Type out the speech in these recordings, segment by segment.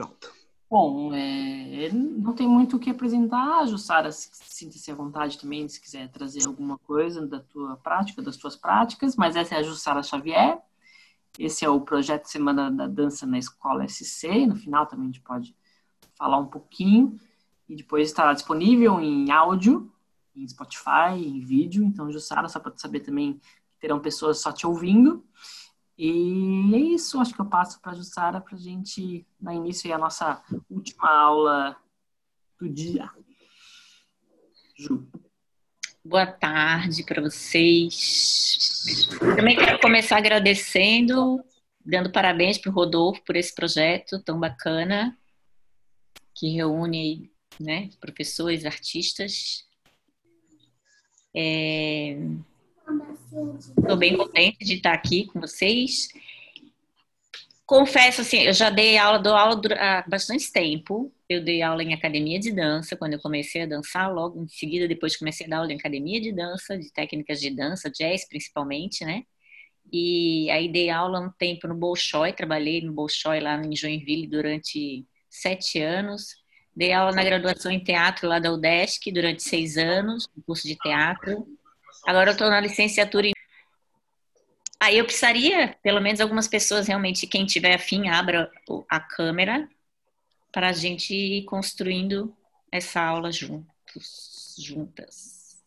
Pronto. Bom, é, não tem muito o que apresentar, Jussara, sinta-se à vontade também se quiser trazer alguma coisa da tua prática, das tuas práticas, mas essa é a Jussara Xavier, esse é o projeto Semana da Dança na Escola SC, no final também a gente pode falar um pouquinho, e depois estará disponível em áudio, em Spotify, em vídeo, então Jussara, só para saber também, terão pessoas só te ouvindo, e é isso, acho que eu passo para a Jussara para a gente dar início à nossa última aula do dia. Ju. Boa tarde para vocês. Também quero começar agradecendo, dando parabéns para o Rodolfo por esse projeto tão bacana, que reúne né, professores, artistas. É, Estou bem contente de estar aqui com vocês. Confesso assim, eu já dei aula, dou aula há bastante tempo. Eu dei aula em academia de dança quando eu comecei a dançar, logo em seguida depois comecei a dar aula em academia de dança, de técnicas de dança, jazz principalmente, né? E aí dei aula um tempo no Bolshoi, trabalhei no Bolshoi lá em Joinville durante sete anos. Dei aula na graduação em teatro lá da UDESC durante seis anos, no curso de teatro. Agora eu estou na licenciatura em. Aí eu precisaria, pelo menos algumas pessoas realmente, quem tiver afim, abra a câmera para a gente ir construindo essa aula juntos, juntas.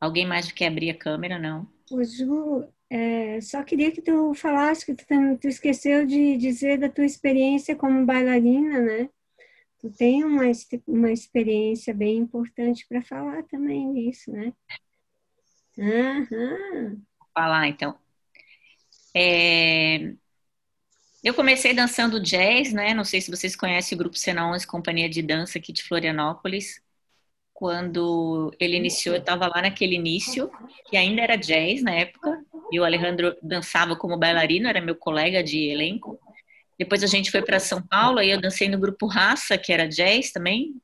Alguém mais quer abrir a câmera? Não? O Ju, é, só queria que tu falasse que tu, tu, esqueceu de dizer da tua experiência como bailarina, né? Tu tem uma, uma experiência bem importante para falar também disso, né? Uhum. Vou falar então. É... Eu comecei dançando jazz, né? Não sei se vocês conhecem o grupo Cena 11, companhia de dança aqui de Florianópolis. Quando ele iniciou, eu estava lá naquele início, que ainda era jazz na época, e o Alejandro dançava como bailarino, era meu colega de elenco. Depois a gente foi para São Paulo, aí eu dancei no grupo Raça, que era jazz também.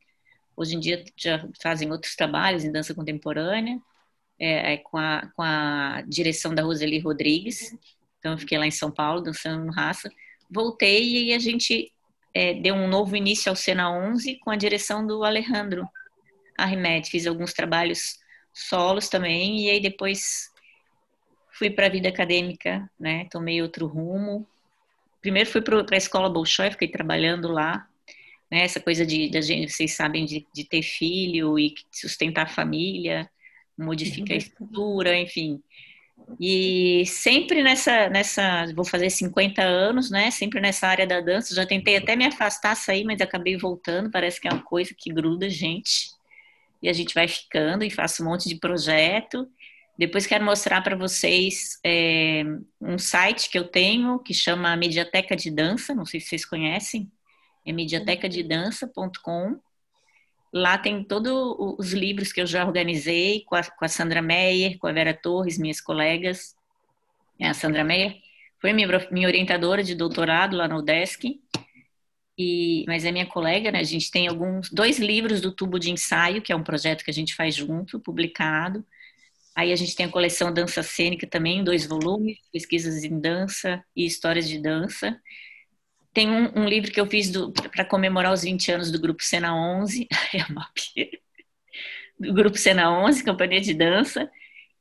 Hoje em dia já fazem outros trabalhos em dança contemporânea é, é, com, a, com a direção da Roseli Rodrigues. Então, eu fiquei lá em São Paulo, dançando no Raça. Voltei e a gente é, deu um novo início ao Cena 11 com a direção do Alejandro Arrimed. Fiz alguns trabalhos solos também, e aí depois fui para a vida acadêmica, né? Tomei outro rumo. Primeiro fui para a escola Bolshoi, fiquei trabalhando lá, né? Essa coisa de, de vocês sabem, de, de ter filho e sustentar a família modifica a estrutura, enfim. E sempre nessa, nessa, vou fazer 50 anos, né? Sempre nessa área da dança. Já tentei até me afastar, sair, mas acabei voltando. Parece que é uma coisa que gruda a gente. E a gente vai ficando e faço um monte de projeto. Depois quero mostrar para vocês é, um site que eu tenho que chama Mediateca de Dança. Não sei se vocês conhecem. É mediatecadedança.com. Lá tem todos os livros que eu já organizei com a, com a Sandra Meyer, com a Vera Torres, minhas colegas. É, a Sandra Meyer foi minha, minha orientadora de doutorado lá no UDESC, e, mas é minha colega, né? A gente tem alguns dois livros do Tubo de Ensaio, que é um projeto que a gente faz junto, publicado. Aí a gente tem a coleção Dança Cênica também, dois volumes, pesquisas em dança e histórias de dança. Tem um, um livro que eu fiz para comemorar os 20 anos do Grupo Cena 11, é do Grupo Cena 11, Companhia de Dança.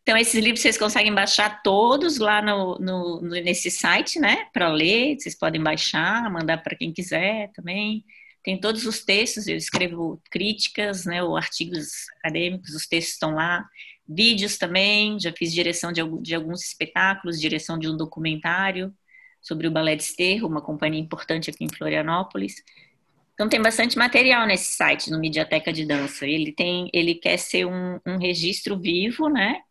Então, esses livros vocês conseguem baixar todos lá no, no, nesse site, né? Para ler, vocês podem baixar, mandar para quem quiser também. Tem todos os textos, eu escrevo críticas, né? Ou artigos acadêmicos, os textos estão lá. Vídeos também, já fiz direção de, de alguns espetáculos, direção de um documentário sobre o Balé de Esterro, uma companhia importante aqui em Florianópolis. Então tem bastante material nesse site, no Mediateca de Dança. Ele tem, ele quer ser um, um registro vivo, né,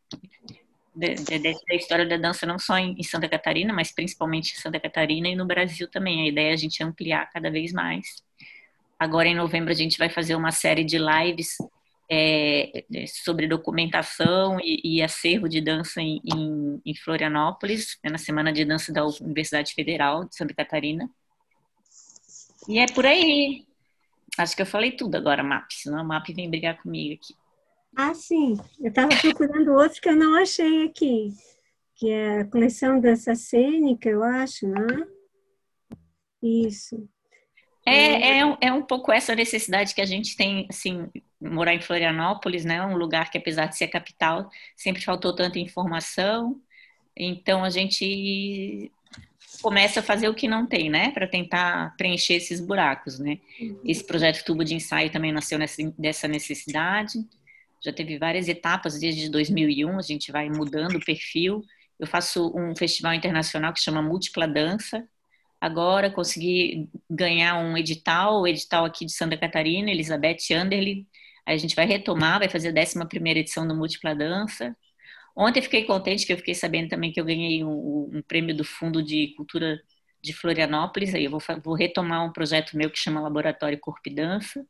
de, de, da história da dança não só em, em, Santa Catarina, mas principalmente em Santa Catarina e no Brasil também. A ideia é a gente ampliar cada vez mais. Agora em novembro a gente vai fazer uma série de lives é, é, sobre documentação e, e, acervo de dança em, em, em Florianópolis, né, na Semana de Dança da Universidade Federal de Santa Catarina. E é por aí. Acho que eu falei tudo agora, MAP, senão a MAP vem brigar comigo aqui. Ah, sim. Eu estava procurando outro que eu não achei aqui, que é a coleção dança cênica, eu acho, né? Isso. É, é, é um pouco essa necessidade que a gente tem, assim, morar em Florianópolis, né? Um lugar que, apesar de ser capital, sempre faltou tanta informação. Então, a gente começa a fazer o que não tem, né? Para tentar preencher esses buracos, né? Uhum. Esse projeto Tubo de Ensaio também nasceu nessa, dessa necessidade. Já teve várias etapas desde 2001, a gente vai mudando o perfil. Eu faço um festival internacional que chama Múltipla Dança, Agora consegui ganhar um edital, o edital aqui de Santa Catarina, Elizabeth Anderle. A gente vai retomar, vai fazer a 11 edição do Múltipla Dança. Ontem fiquei contente que eu fiquei sabendo também que eu ganhei um, um prêmio do Fundo de Cultura de Florianópolis. Aí eu vou, vou retomar um projeto meu que chama Laboratório Corpo e Dança.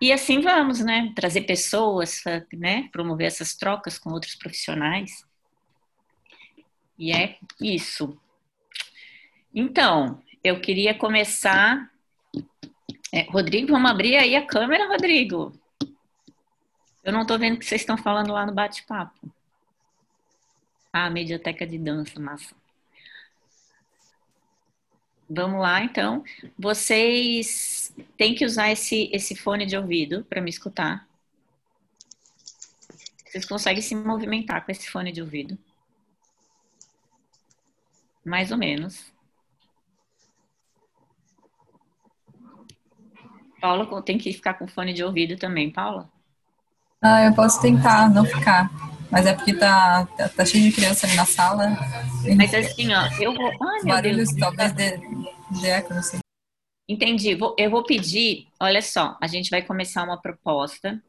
E assim vamos, né? Trazer pessoas, né? Promover essas trocas com outros profissionais. E é isso. Então, eu queria começar. É, Rodrigo, vamos abrir aí a câmera, Rodrigo. Eu não estou vendo o que vocês estão falando lá no bate-papo. Ah, mediateca de dança, massa. Vamos lá, então. Vocês têm que usar esse, esse fone de ouvido para me escutar. Vocês conseguem se movimentar com esse fone de ouvido? Mais ou menos. Paula tem que ficar com fone de ouvido também, Paula? Ah, eu posso tentar não ficar. Mas é porque tá, tá, tá cheio de criança ali na sala. Mas assim, ó, eu vou. Ai, meu Barulhos talvez de eco, não sei. Entendi. Vou, eu vou pedir, olha só, a gente vai começar uma proposta.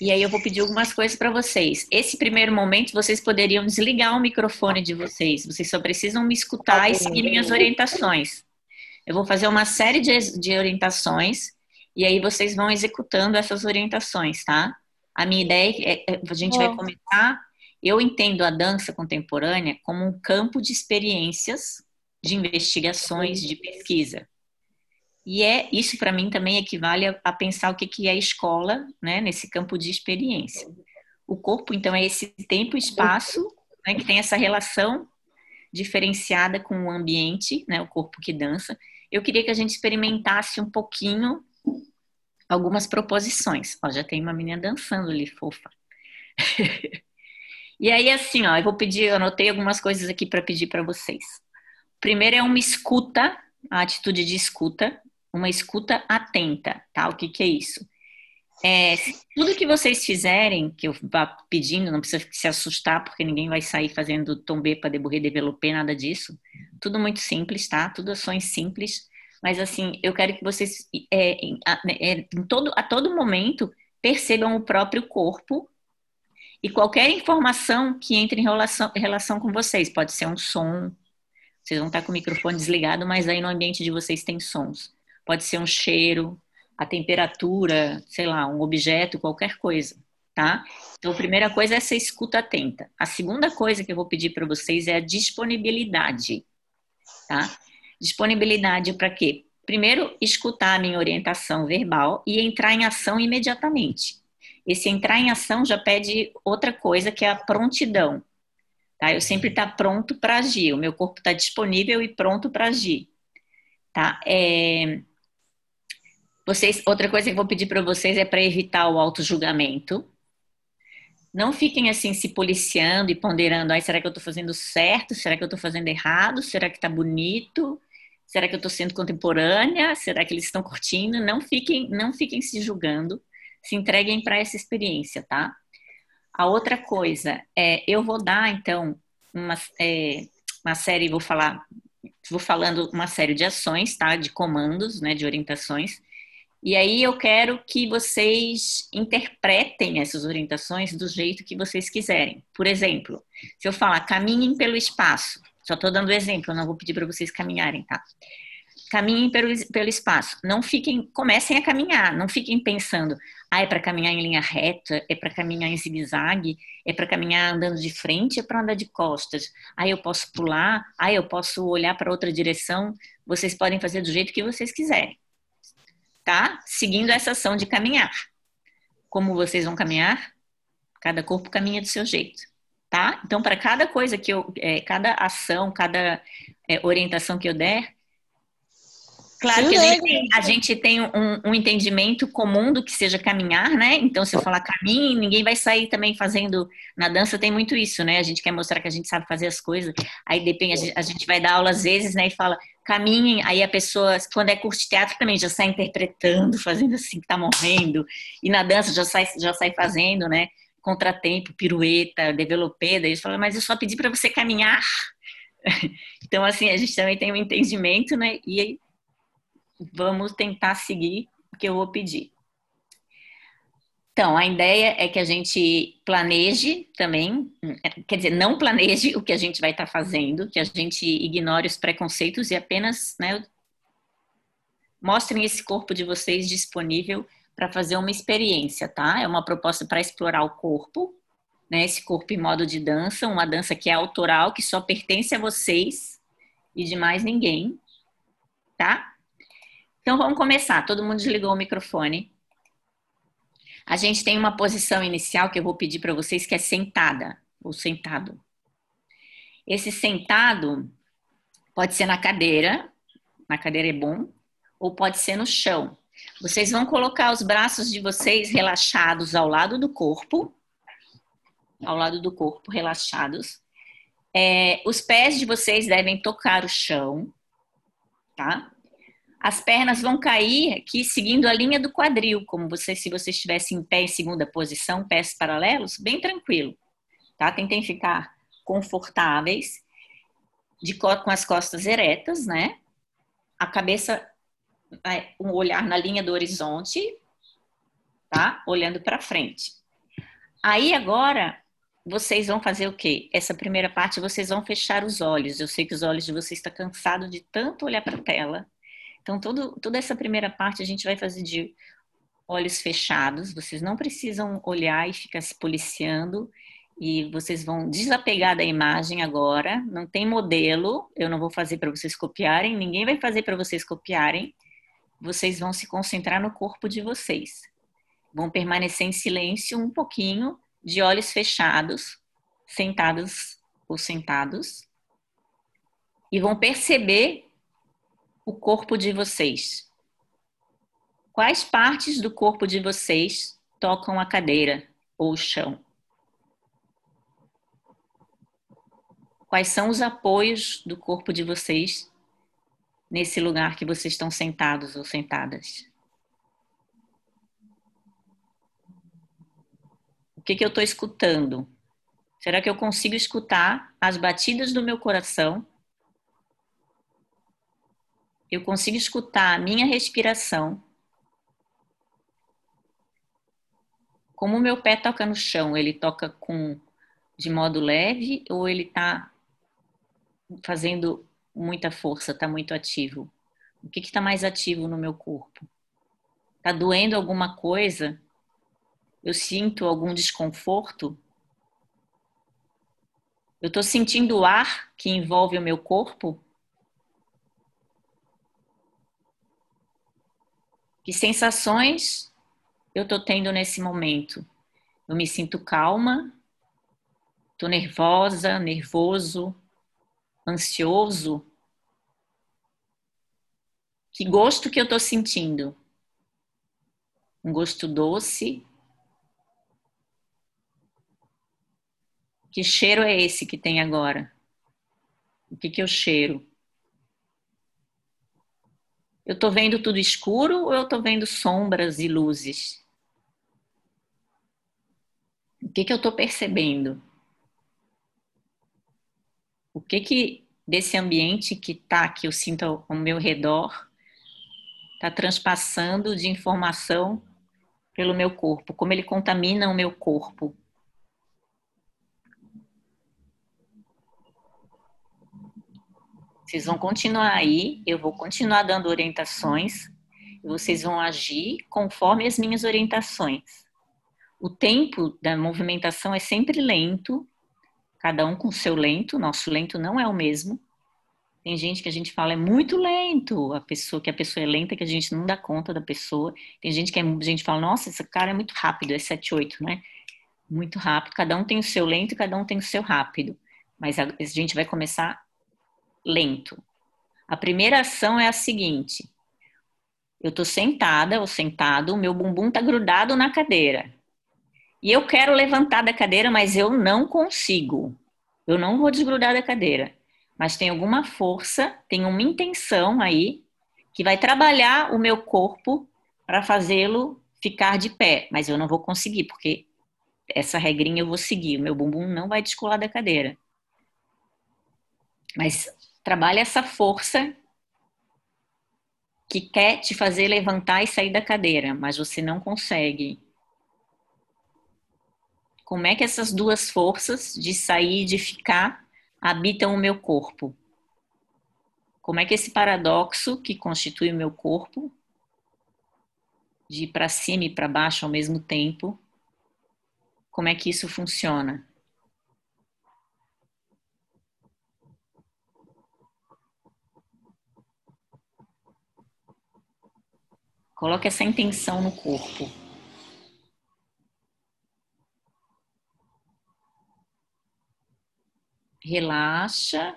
E aí eu vou pedir algumas coisas para vocês. Esse primeiro momento, vocês poderiam desligar o microfone de vocês. Vocês só precisam me escutar e seguir minhas orientações. Eu vou fazer uma série de, de orientações e aí vocês vão executando essas orientações, tá? A minha ideia é, é a gente vai começar. Eu entendo a dança contemporânea como um campo de experiências, de investigações, de pesquisa. E é isso para mim também equivale a, a, pensar o que, que é escola, né, nesse campo de experiência. O corpo, então, é esse tempo e espaço né, que tem essa relação diferenciada com o ambiente, né, o corpo que dança, eu queria que a gente experimentasse um pouquinho algumas proposições. Ó, já tem uma menina dançando ali, fofa. e aí, assim, ó, eu vou pedir, eu anotei algumas coisas aqui para pedir para vocês. Primeiro é uma escuta, a atitude de escuta, uma escuta atenta, tá? O que, que é isso? É, tudo que vocês fizerem, que eu vá pedindo, não precisa se assustar, porque ninguém vai sair fazendo tombê para deburrer, developer, nada disso. Tudo muito simples, tá? Tudo ações simples. Mas, assim, eu quero que vocês, é, é, em todo, a todo momento, percebam o próprio corpo e qualquer informação que entre em relação, relação com vocês. Pode ser um som, vocês vão estar com o microfone desligado, mas aí no ambiente de vocês tem sons. Pode ser um cheiro, a temperatura, sei lá, um objeto, qualquer coisa, tá? Então, a primeira coisa é essa escuta atenta. A segunda coisa que eu vou pedir para vocês é a disponibilidade, tá? Disponibilidade para quê? Primeiro, escutar a minha orientação verbal e entrar em ação imediatamente. Esse entrar em ação já pede outra coisa, que é a prontidão. Tá? Eu sempre estar tá pronto para agir, o meu corpo está disponível e pronto para agir. Tá? É, vocês, outra coisa que eu vou pedir para vocês é para evitar o auto-julgamento. Não fiquem assim se policiando e ponderando, será que eu estou fazendo certo? Será que eu estou fazendo errado? Será que está bonito? Será que eu estou sendo contemporânea? Será que eles estão curtindo? Não fiquem, não fiquem se julgando. Se entreguem para essa experiência, tá? A outra coisa é, eu vou dar então uma, é, uma série, vou falar, vou falando uma série de ações, tá? De comandos, né? De orientações e aí eu quero que vocês interpretem essas orientações do jeito que vocês quiserem. Por exemplo, se eu falar caminhem pelo espaço, só estou dando exemplo, não vou pedir para vocês caminharem, tá? Caminhem pelo, pelo espaço. Não fiquem, comecem a caminhar, não fiquem pensando, ah, é para caminhar em linha reta, é para caminhar em zigue-zague, é para caminhar andando de frente, é para andar de costas. Aí eu posso pular, aí eu posso olhar para outra direção. Vocês podem fazer do jeito que vocês quiserem tá? Seguindo essa ação de caminhar. Como vocês vão caminhar? Cada corpo caminha do seu jeito, tá? Então, para cada coisa que eu, é, cada ação, cada é, orientação que eu der, Claro que a gente tem, a gente tem um, um, entendimento comum do que seja caminhar, né? Então, se eu falar caminho, ninguém vai sair também fazendo. Na dança tem muito isso, né? A gente quer mostrar que a gente sabe fazer as coisas. Aí depende, a gente, vai dar aula às vezes, né? E fala, caminhem. Aí a pessoa, quando é curso de teatro, também já sai interpretando, fazendo assim que tá morrendo. E na dança já sai, já sai fazendo, né? Contratempo, pirueta, developê. Daí eles falam, mas eu só pedi para você caminhar. Então, assim, a gente também tem um entendimento, né? E vamos tentar seguir o que eu vou pedir. Então, a ideia é que a gente planeje também, quer dizer, não planeje o que a gente vai estar fazendo, que a gente ignore os preconceitos e apenas né, mostrem esse corpo de vocês disponível para fazer uma experiência, tá? É uma proposta para explorar o corpo, né? Esse corpo em modo de dança, uma dança que é autoral, que só pertence a vocês e de mais ninguém, tá? Então vamos começar. Todo mundo desligou o microfone. A gente tem uma posição inicial que eu vou pedir para vocês que é sentada ou sentado. Esse sentado pode ser na cadeira, na cadeira é bom, ou pode ser no chão. Vocês vão colocar os braços de vocês relaxados ao lado do corpo, ao lado do corpo, relaxados. É, os pés de vocês devem tocar o chão, tá? As pernas vão cair aqui seguindo a linha do quadril, como você, se você estivesse em pé em segunda posição, pés paralelos, bem tranquilo, tá? Tentem ficar confortáveis, de com as costas eretas, né? A cabeça, um olhar na linha do horizonte, tá? Olhando para frente. Aí agora vocês vão fazer o quê? Essa primeira parte vocês vão fechar os olhos. Eu sei que os olhos de vocês estão cansados de tanto olhar para a tela então, todo, toda essa primeira parte a gente vai fazer de olhos fechados, vocês não precisam olhar e ficar se policiando, e vocês vão desapegar da imagem agora, não tem modelo, eu não vou fazer para vocês copiarem, ninguém vai fazer para vocês copiarem, vocês vão se concentrar no corpo de vocês. Vão permanecer em silêncio um pouquinho, de olhos fechados, sentados ou sentados, e vão perceber o corpo de vocês? Quais partes do corpo de vocês tocam a cadeira ou o chão? Quais são os apoios do corpo de vocês nesse lugar que vocês estão sentados ou sentadas? O que, que eu estou escutando? Será que eu consigo escutar as batidas do meu coração eu consigo escutar a minha respiração. Como o meu pé toca no chão, ele toca com de modo leve ou ele está fazendo muita força, está muito ativo? O que está mais ativo no meu corpo? Está doendo alguma coisa? Eu sinto algum desconforto? Eu estou sentindo o ar que envolve o meu corpo? Que sensações eu estou tendo nesse momento? Eu me sinto calma, estou nervosa, nervoso, ansioso. Que gosto que eu estou sentindo? Um gosto doce? Que cheiro é esse que tem agora? O que, que eu cheiro? Eu estou vendo tudo escuro ou eu estou vendo sombras e luzes? O que, que eu estou percebendo? O que que desse ambiente que tá, que eu sinto ao meu redor, está transpassando de informação pelo meu corpo? Como ele contamina o meu corpo? Vocês vão continuar aí, eu vou continuar dando orientações, vocês vão agir conforme as minhas orientações. O tempo da movimentação é sempre lento, cada um com o seu lento, nosso lento não é o mesmo. Tem gente que a gente fala é muito lento, a pessoa que a pessoa é lenta que a gente não dá conta da pessoa. Tem gente que é, a gente fala, nossa, esse cara é muito rápido, é 7 8, né? Muito rápido, cada um tem o seu lento e cada um tem o seu rápido. Mas a, a gente vai começar lento. A primeira ação é a seguinte: Eu tô sentada ou sentado, o meu bumbum tá grudado na cadeira. E eu quero levantar da cadeira, mas eu não consigo. Eu não vou desgrudar da cadeira. Mas tem alguma força, tem uma intenção aí que vai trabalhar o meu corpo para fazê-lo ficar de pé, mas eu não vou conseguir, porque essa regrinha eu vou seguir, o meu bumbum não vai descolar da cadeira. Mas trabalha essa força que quer te fazer levantar e sair da cadeira, mas você não consegue. Como é que essas duas forças de sair e de ficar habitam o meu corpo? Como é que esse paradoxo que constitui o meu corpo de ir para cima e para baixo ao mesmo tempo. Como é que isso funciona? Coloque essa intenção no corpo. Relaxa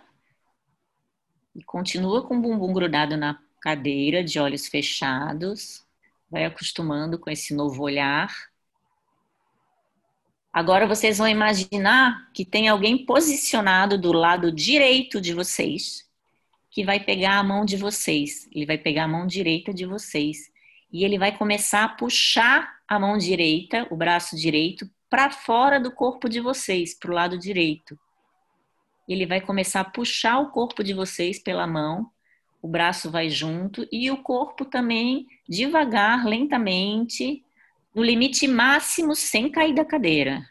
e continua com o bumbum grudado na cadeira, de olhos fechados vai acostumando com esse novo olhar. Agora vocês vão imaginar que tem alguém posicionado do lado direito de vocês, que vai pegar a mão de vocês. Ele vai pegar a mão direita de vocês e ele vai começar a puxar a mão direita, o braço direito, para fora do corpo de vocês, para o lado direito. Ele vai começar a puxar o corpo de vocês pela mão o braço vai junto e o corpo também devagar, lentamente, no limite máximo, sem cair da cadeira.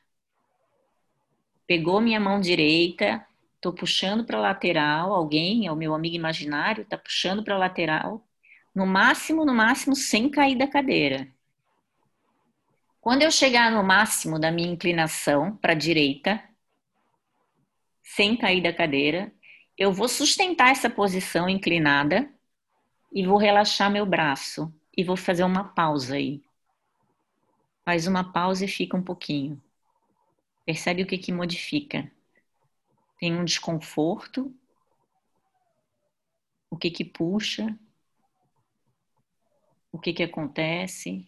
Pegou minha mão direita, estou puxando para a lateral, alguém, é o meu amigo imaginário, está puxando para a lateral, no máximo, no máximo, sem cair da cadeira. Quando eu chegar no máximo da minha inclinação para a direita, sem cair da cadeira, eu vou sustentar essa posição inclinada e vou relaxar meu braço e vou fazer uma pausa aí. Faz uma pausa e fica um pouquinho. Percebe o que que modifica? Tem um desconforto? O que que puxa? O que que acontece?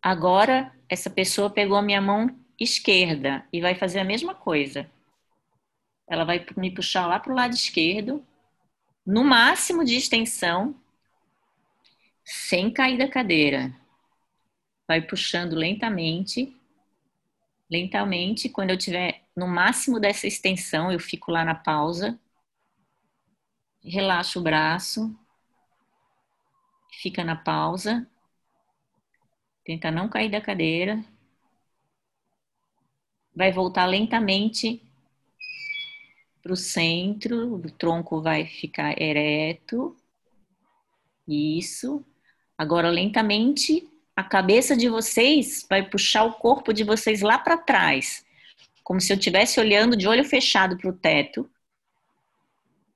Agora, essa pessoa pegou a minha mão esquerda e vai fazer a mesma coisa ela vai me puxar lá para o lado esquerdo, no máximo de extensão, sem cair da cadeira. Vai puxando lentamente, lentamente. Quando eu tiver no máximo dessa extensão, eu fico lá na pausa, relaxo o braço, fica na pausa, tenta não cair da cadeira, vai voltar lentamente para o centro, o tronco vai ficar ereto. Isso. Agora, lentamente, a cabeça de vocês vai puxar o corpo de vocês lá para trás, como se eu estivesse olhando de olho fechado para o teto.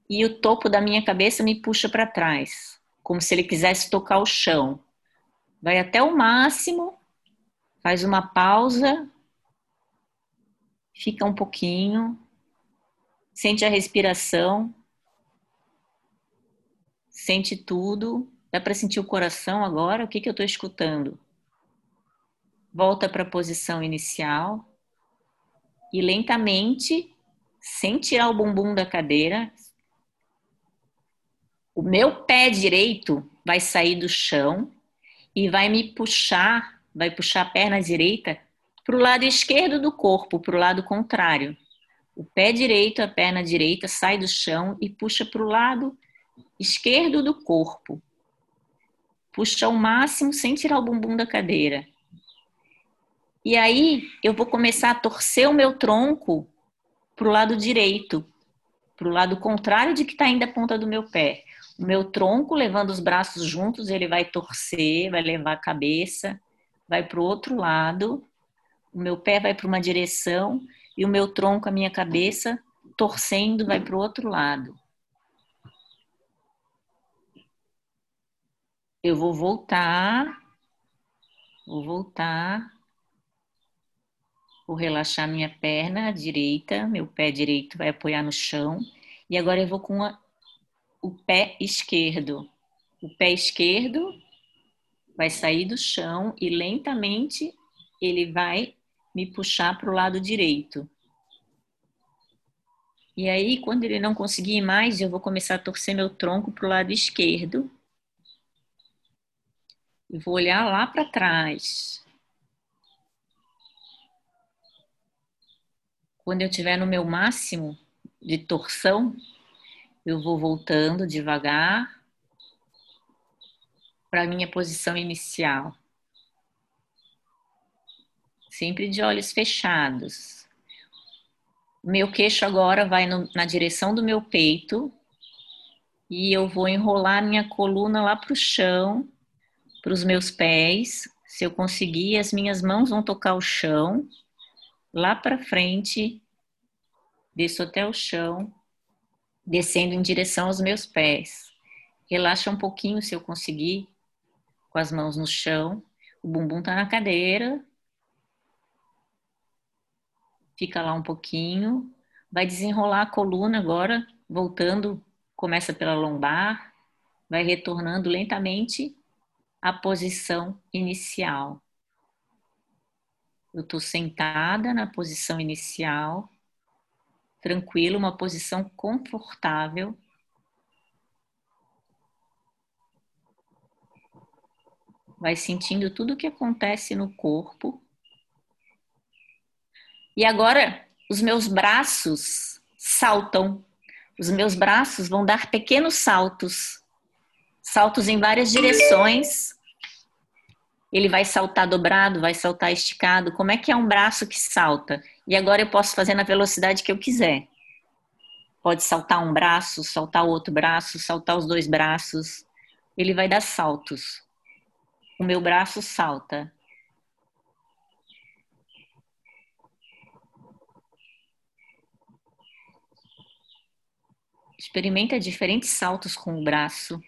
E o topo da minha cabeça me puxa para trás, como se ele quisesse tocar o chão. Vai até o máximo, faz uma pausa, fica um pouquinho, Sente a respiração. Sente tudo. Dá para sentir o coração agora? O que, que eu estou escutando? Volta para a posição inicial. E lentamente, sem tirar o bumbum da cadeira, o meu pé direito vai sair do chão e vai me puxar, vai puxar a perna direita para o lado esquerdo do corpo, para o lado contrário. O pé direito, a perna direita sai do chão e puxa para o lado esquerdo do corpo. Puxa ao máximo sem tirar o bumbum da cadeira. E aí eu vou começar a torcer o meu tronco para o lado direito, para o lado contrário de que está indo a ponta do meu pé. Meu tronco, levando os braços juntos, ele vai torcer, vai levar a cabeça, vai para o outro lado. O meu pé vai para uma direção e o meu tronco, a minha cabeça, torcendo, vai para o outro lado. Eu vou voltar, vou voltar, vou relaxar minha perna direita, meu pé direito vai apoiar no chão, e agora eu vou com uma o pé esquerdo. O pé esquerdo vai sair do chão e lentamente ele vai me puxar para o lado direito. E aí, quando ele não conseguir mais, eu vou começar a torcer meu tronco para o lado esquerdo. E vou olhar lá para trás. Quando eu estiver no meu máximo de torção, eu vou voltando devagar para a minha posição inicial. Sempre de olhos fechados. Meu queixo agora vai no, na direção do meu peito e eu vou enrolar minha coluna lá para o chão, para os meus pés. Se eu conseguir, as minhas mãos vão tocar o chão, lá para frente, desço até o chão, descendo em direção aos meus pés. Relaxa um pouquinho se eu conseguir, com as mãos no chão. O bumbum tá na cadeira. Fica lá um pouquinho. Vai desenrolar a coluna agora, voltando, começa pela lombar, vai retornando lentamente à posição inicial. Eu estou sentada na posição inicial, tranquilo, uma posição confortável vai sentindo tudo o que acontece no corpo. E agora os meus braços saltam. Os meus braços vão dar pequenos saltos, saltos em várias direções. Ele vai saltar dobrado, vai saltar esticado. Como é que é um braço que salta? E agora eu posso fazer na velocidade que eu quiser. Pode saltar um braço, saltar o outro braço, saltar os dois braços. Ele vai dar saltos o meu braço salta. Experimenta diferentes saltos com o braço.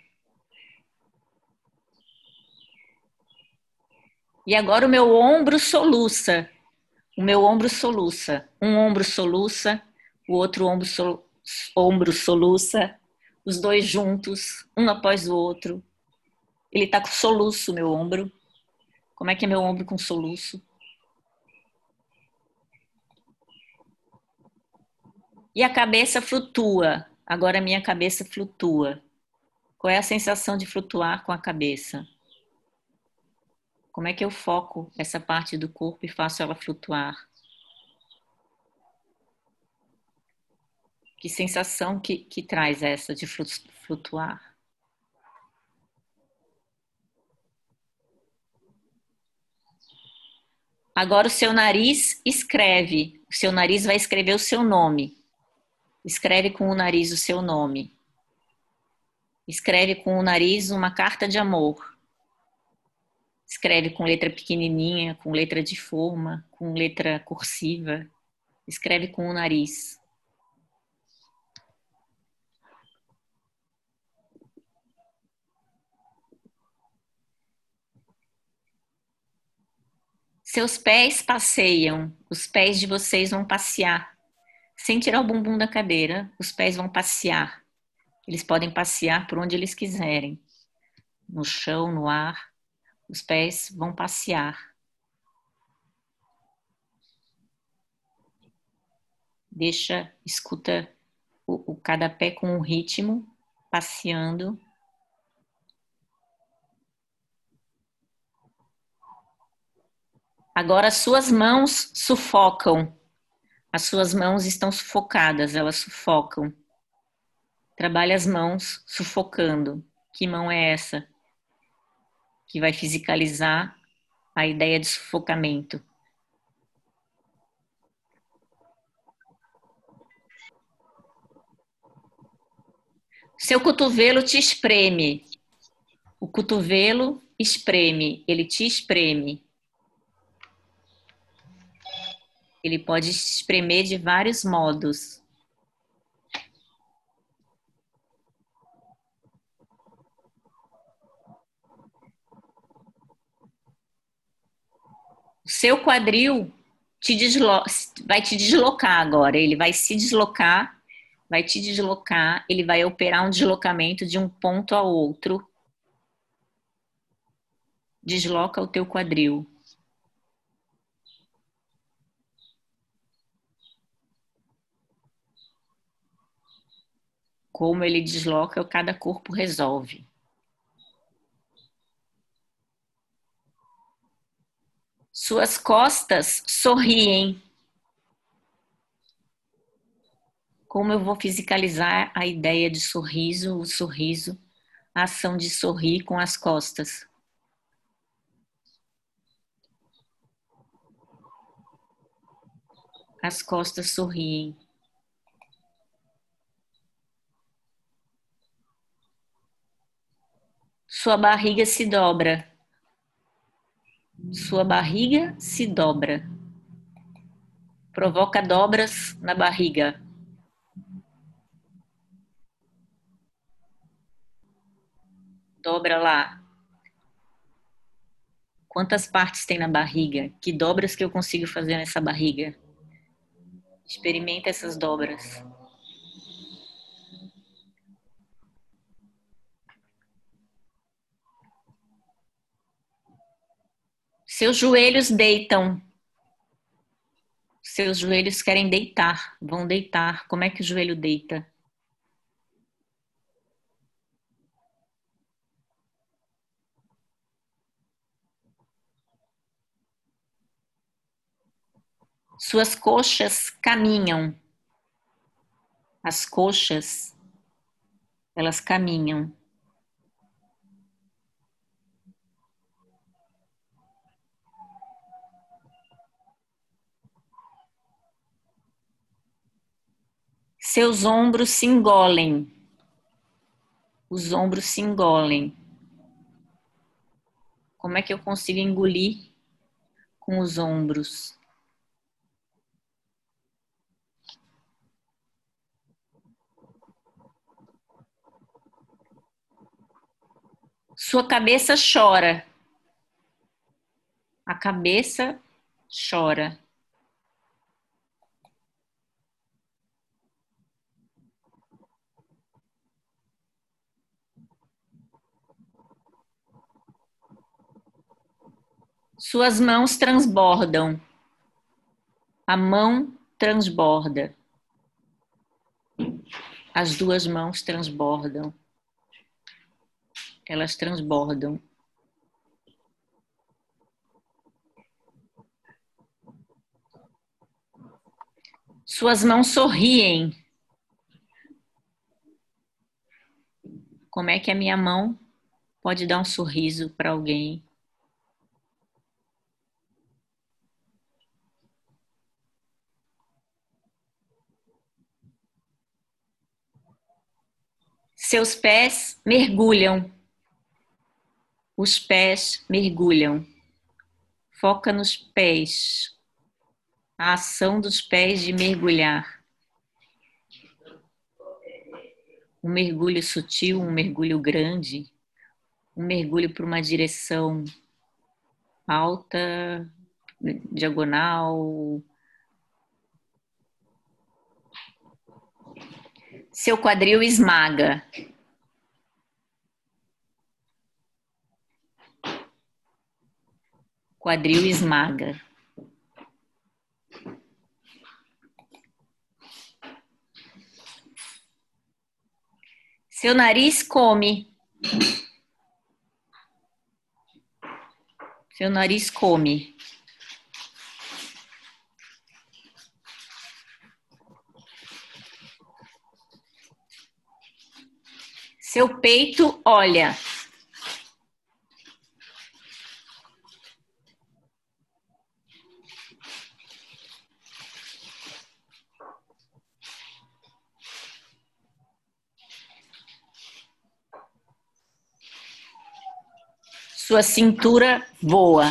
E agora o meu ombro soluça. O meu ombro soluça. Um ombro soluça, o outro ombro, ombro soluça. Os dois juntos, um após o outro. Ele tá com soluço, meu ombro. Como é que é meu ombro com soluço? E a cabeça flutua. Agora minha cabeça flutua. Qual é a sensação de flutuar com a cabeça? Como é que eu foco essa parte do corpo e faço ela flutuar? Que sensação que, que traz essa de flutuar? Agora o seu nariz escreve. O seu nariz vai escrever o seu nome. Escreve com o nariz o seu nome. Escreve com o nariz uma carta de amor. Escreve com letra pequenininha, com letra de forma, com letra cursiva. Escreve com o nariz. Seus pés passeiam, os pés de vocês vão passear. Sem tirar o bumbum da cadeira, os pés vão passear. Eles podem passear por onde eles quiserem. No chão, no ar, os pés vão passear. Deixa, escuta o, o cada pé com um ritmo, passeando Agora as suas mãos sufocam. As suas mãos estão sufocadas, elas sufocam. Trabalhe as mãos sufocando. Que mão é essa? Que vai fisicalizar a ideia de sufocamento. Seu cotovelo te espreme. O cotovelo espreme, ele te espreme. Ele pode espremer de vários modos. Seu quadril te vai te deslocar agora. Ele vai se deslocar vai te deslocar, ele vai operar um deslocamento de um ponto ao outro. Desloca o teu quadril. Como ele desloca, cada corpo resolve. Suas costas sorriem. Como eu vou fisicalizar a ideia de sorriso, o sorriso, a ação de sorrir com as costas? As costas sorriem. Sua barriga se dobra. Sua barriga se dobra. Provoca dobras na barriga. Dobra lá. Quantas partes tem na barriga? Que dobras que eu consigo fazer nessa barriga? Experimenta essas dobras. Seus joelhos deitam. Seus joelhos querem deitar, vão deitar. Como é que o joelho deita? Suas coxas caminham. As coxas, elas caminham. Seus ombros se engolem. Os ombros se engolem. Como é que eu consigo engolir com os ombros? Sua cabeça chora. A cabeça chora. Suas mãos transbordam. A mão transborda. As duas mãos transbordam. Elas transbordam. Suas mãos sorriem. Como é que a minha mão pode dar um sorriso para alguém? Seus pés mergulham. Os pés mergulham. Foca nos pés. A ação dos pés de mergulhar. Um mergulho sutil, um mergulho grande, um mergulho para uma direção alta, diagonal, Seu quadril esmaga. Quadril esmaga. Seu nariz come. Seu nariz come. Seu peito olha. Sua cintura voa.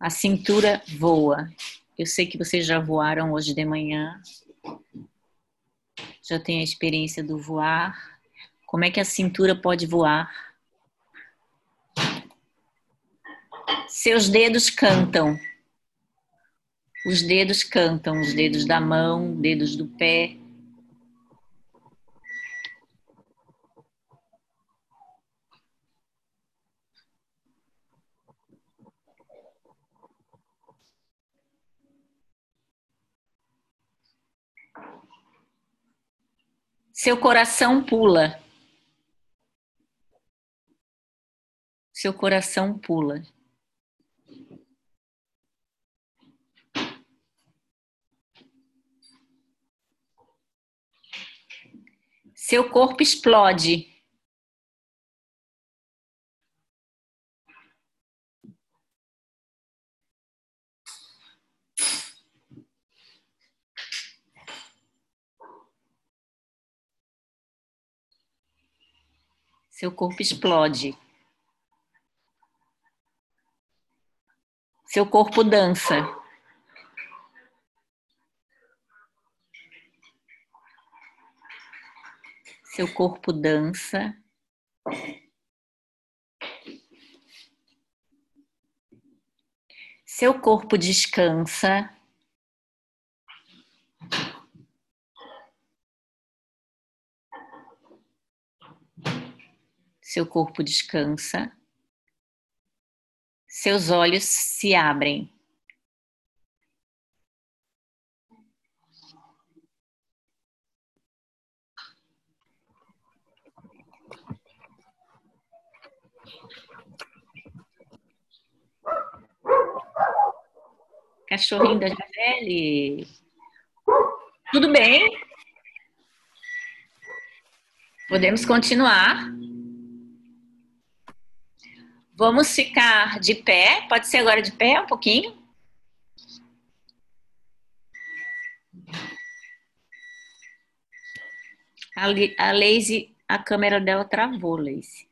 A cintura voa. Eu sei que vocês já voaram hoje de manhã já tem a experiência do voar. Como é que a cintura pode voar? Seus dedos cantam. Os dedos cantam, os dedos da mão, dedos do pé. Seu coração pula. Seu coração pula. Seu corpo explode. Seu corpo explode. Seu corpo dança. Seu corpo dança. Seu corpo descansa. Seu corpo descansa, seus olhos se abrem. Cachorrinho da Gisele. Tudo bem? Podemos continuar. Vamos ficar de pé. Pode ser agora de pé um pouquinho. A, a Lazy, a câmera dela travou, Lazy.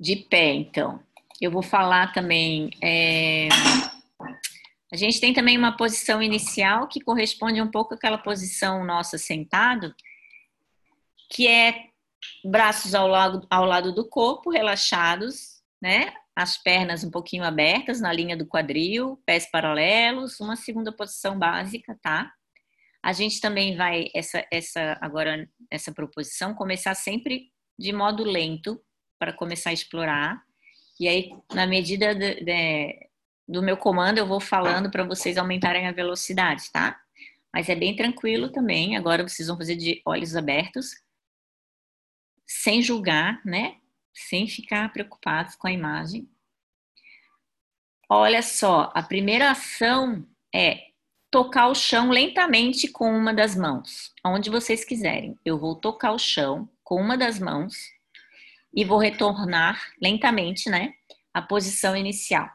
De pé, então. Eu vou falar também. É... A gente tem também uma posição inicial que corresponde um pouco àquela posição nossa sentado, que é braços ao lado, ao lado do corpo, relaxados, né? As pernas um pouquinho abertas na linha do quadril, pés paralelos, uma segunda posição básica, tá? A gente também vai, essa, essa agora, essa proposição, começar sempre de modo lento, para começar a explorar. E aí, na medida de, de, do meu comando, eu vou falando para vocês aumentarem a velocidade, tá? Mas é bem tranquilo também. Agora vocês vão fazer de olhos abertos sem julgar, né? Sem ficar preocupados com a imagem. Olha só, a primeira ação é tocar o chão lentamente com uma das mãos, onde vocês quiserem. Eu vou tocar o chão com uma das mãos e vou retornar lentamente, né? A posição inicial.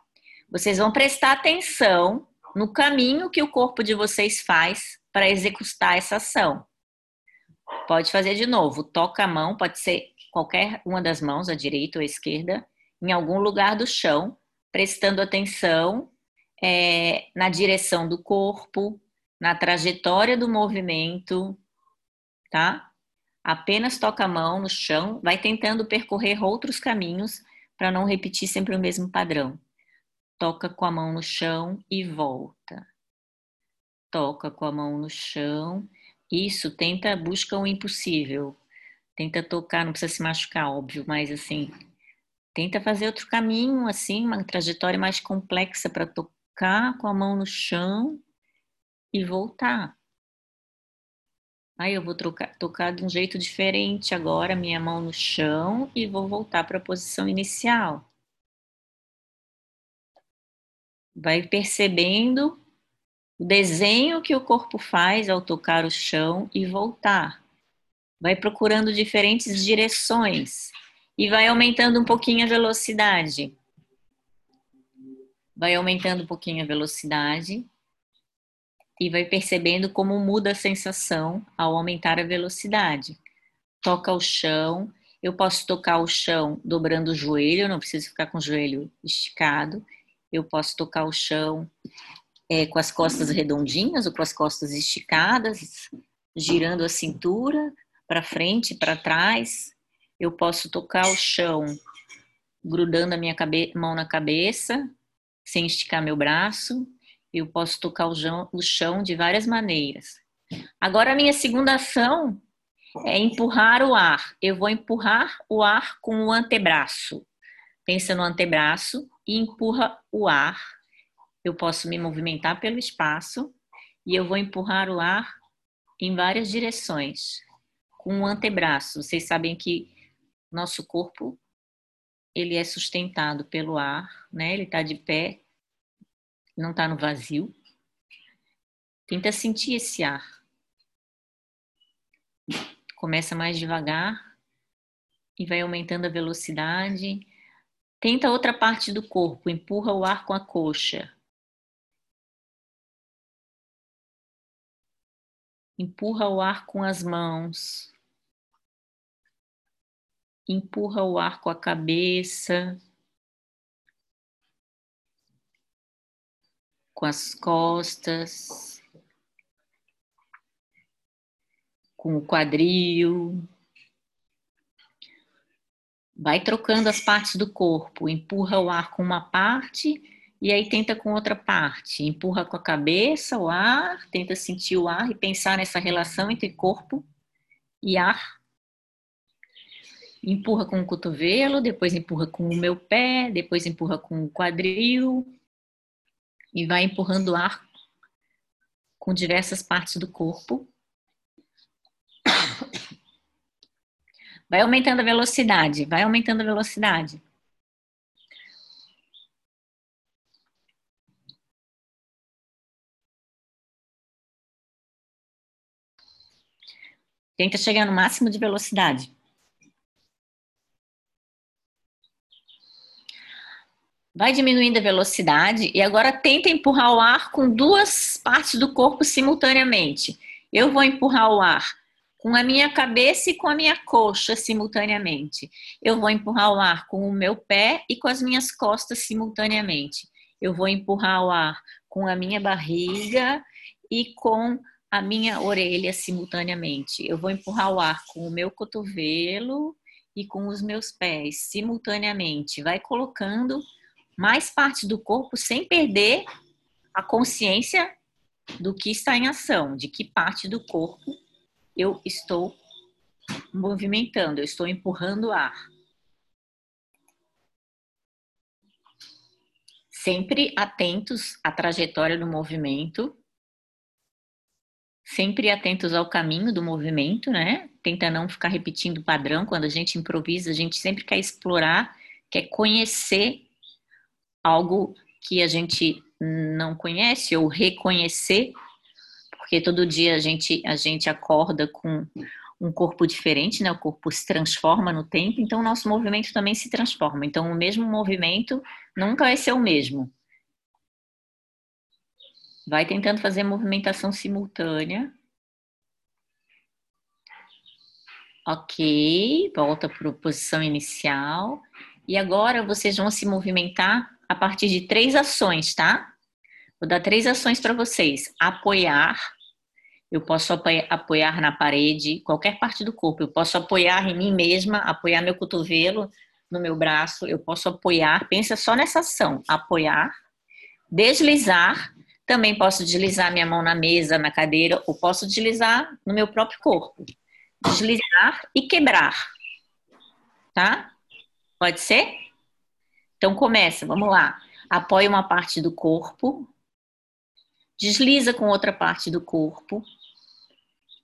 Vocês vão prestar atenção no caminho que o corpo de vocês faz para executar essa ação. Pode fazer de novo. Toca a mão, pode ser qualquer uma das mãos, a direita ou a esquerda, em algum lugar do chão, prestando atenção é, na direção do corpo, na trajetória do movimento, tá? Apenas toca a mão no chão, vai tentando percorrer outros caminhos para não repetir sempre o mesmo padrão. Toca com a mão no chão e volta. Toca com a mão no chão isso, tenta, busca o impossível. Tenta tocar, não precisa se machucar, óbvio, mas assim, tenta fazer outro caminho, assim, uma trajetória mais complexa para tocar com a mão no chão e voltar. Aí eu vou trocar, tocar de um jeito diferente agora, minha mão no chão e vou voltar para a posição inicial. Vai percebendo o desenho que o corpo faz ao tocar o chão e voltar. Vai procurando diferentes direções e vai aumentando um pouquinho a velocidade. Vai aumentando um pouquinho a velocidade e vai percebendo como muda a sensação ao aumentar a velocidade. Toca o chão, eu posso tocar o chão dobrando o joelho, não preciso ficar com o joelho esticado. Eu posso tocar o chão é, com as costas redondinhas ou com as costas esticadas, girando a cintura para frente, para trás. Eu posso tocar o chão grudando a minha mão na cabeça sem esticar meu braço. Eu posso tocar o chão de várias maneiras. Agora, a minha segunda ação é empurrar o ar. Eu vou empurrar o ar com o antebraço. Pensa no antebraço e empurra o ar. Eu posso me movimentar pelo espaço e eu vou empurrar o ar em várias direções com o antebraço. Vocês sabem que nosso corpo ele é sustentado pelo ar, né? Ele está de pé, não está no vazio. Tenta sentir esse ar. Começa mais devagar e vai aumentando a velocidade. Tenta outra parte do corpo, empurra o ar com a coxa. Empurra o ar com as mãos. Empurra o ar com a cabeça. Com as costas. Com o quadril. Vai trocando as partes do corpo. Empurra o ar com uma parte e aí tenta com outra parte. Empurra com a cabeça o ar, tenta sentir o ar e pensar nessa relação entre corpo e ar. Empurra com o cotovelo, depois empurra com o meu pé, depois empurra com o quadril e vai empurrando o ar com diversas partes do corpo. Vai aumentando a velocidade, vai aumentando a velocidade. Tenta chegar no máximo de velocidade. Vai diminuindo a velocidade e agora tenta empurrar o ar com duas partes do corpo simultaneamente. Eu vou empurrar o ar com a minha cabeça e com a minha coxa simultaneamente. Eu vou empurrar o ar com o meu pé e com as minhas costas simultaneamente. Eu vou empurrar o ar com a minha barriga e com a minha orelha simultaneamente. Eu vou empurrar o ar com o meu cotovelo e com os meus pés simultaneamente. Vai colocando mais partes do corpo sem perder a consciência do que está em ação, de que parte do corpo eu estou movimentando, eu estou empurrando o ar. Sempre atentos à trajetória do movimento sempre atentos ao caminho do movimento, né? Tenta não ficar repetindo o padrão. Quando a gente improvisa, a gente sempre quer explorar, quer conhecer algo que a gente não conhece ou reconhecer, porque todo dia a gente a gente acorda com um corpo diferente, né? O corpo se transforma no tempo, então o nosso movimento também se transforma. Então o mesmo movimento nunca vai ser o mesmo. Vai tentando fazer movimentação simultânea. Ok, volta para a posição inicial. E agora vocês vão se movimentar a partir de três ações, tá? Vou dar três ações para vocês. Apoiar. Eu posso apoiar na parede, qualquer parte do corpo. Eu posso apoiar em mim mesma, apoiar meu cotovelo no meu braço. Eu posso apoiar. Pensa só nessa ação. Apoiar. Deslizar também posso deslizar minha mão na mesa, na cadeira, ou posso deslizar no meu próprio corpo. Deslizar e quebrar. Tá? Pode ser? Então começa, vamos lá. Apoia uma parte do corpo, desliza com outra parte do corpo,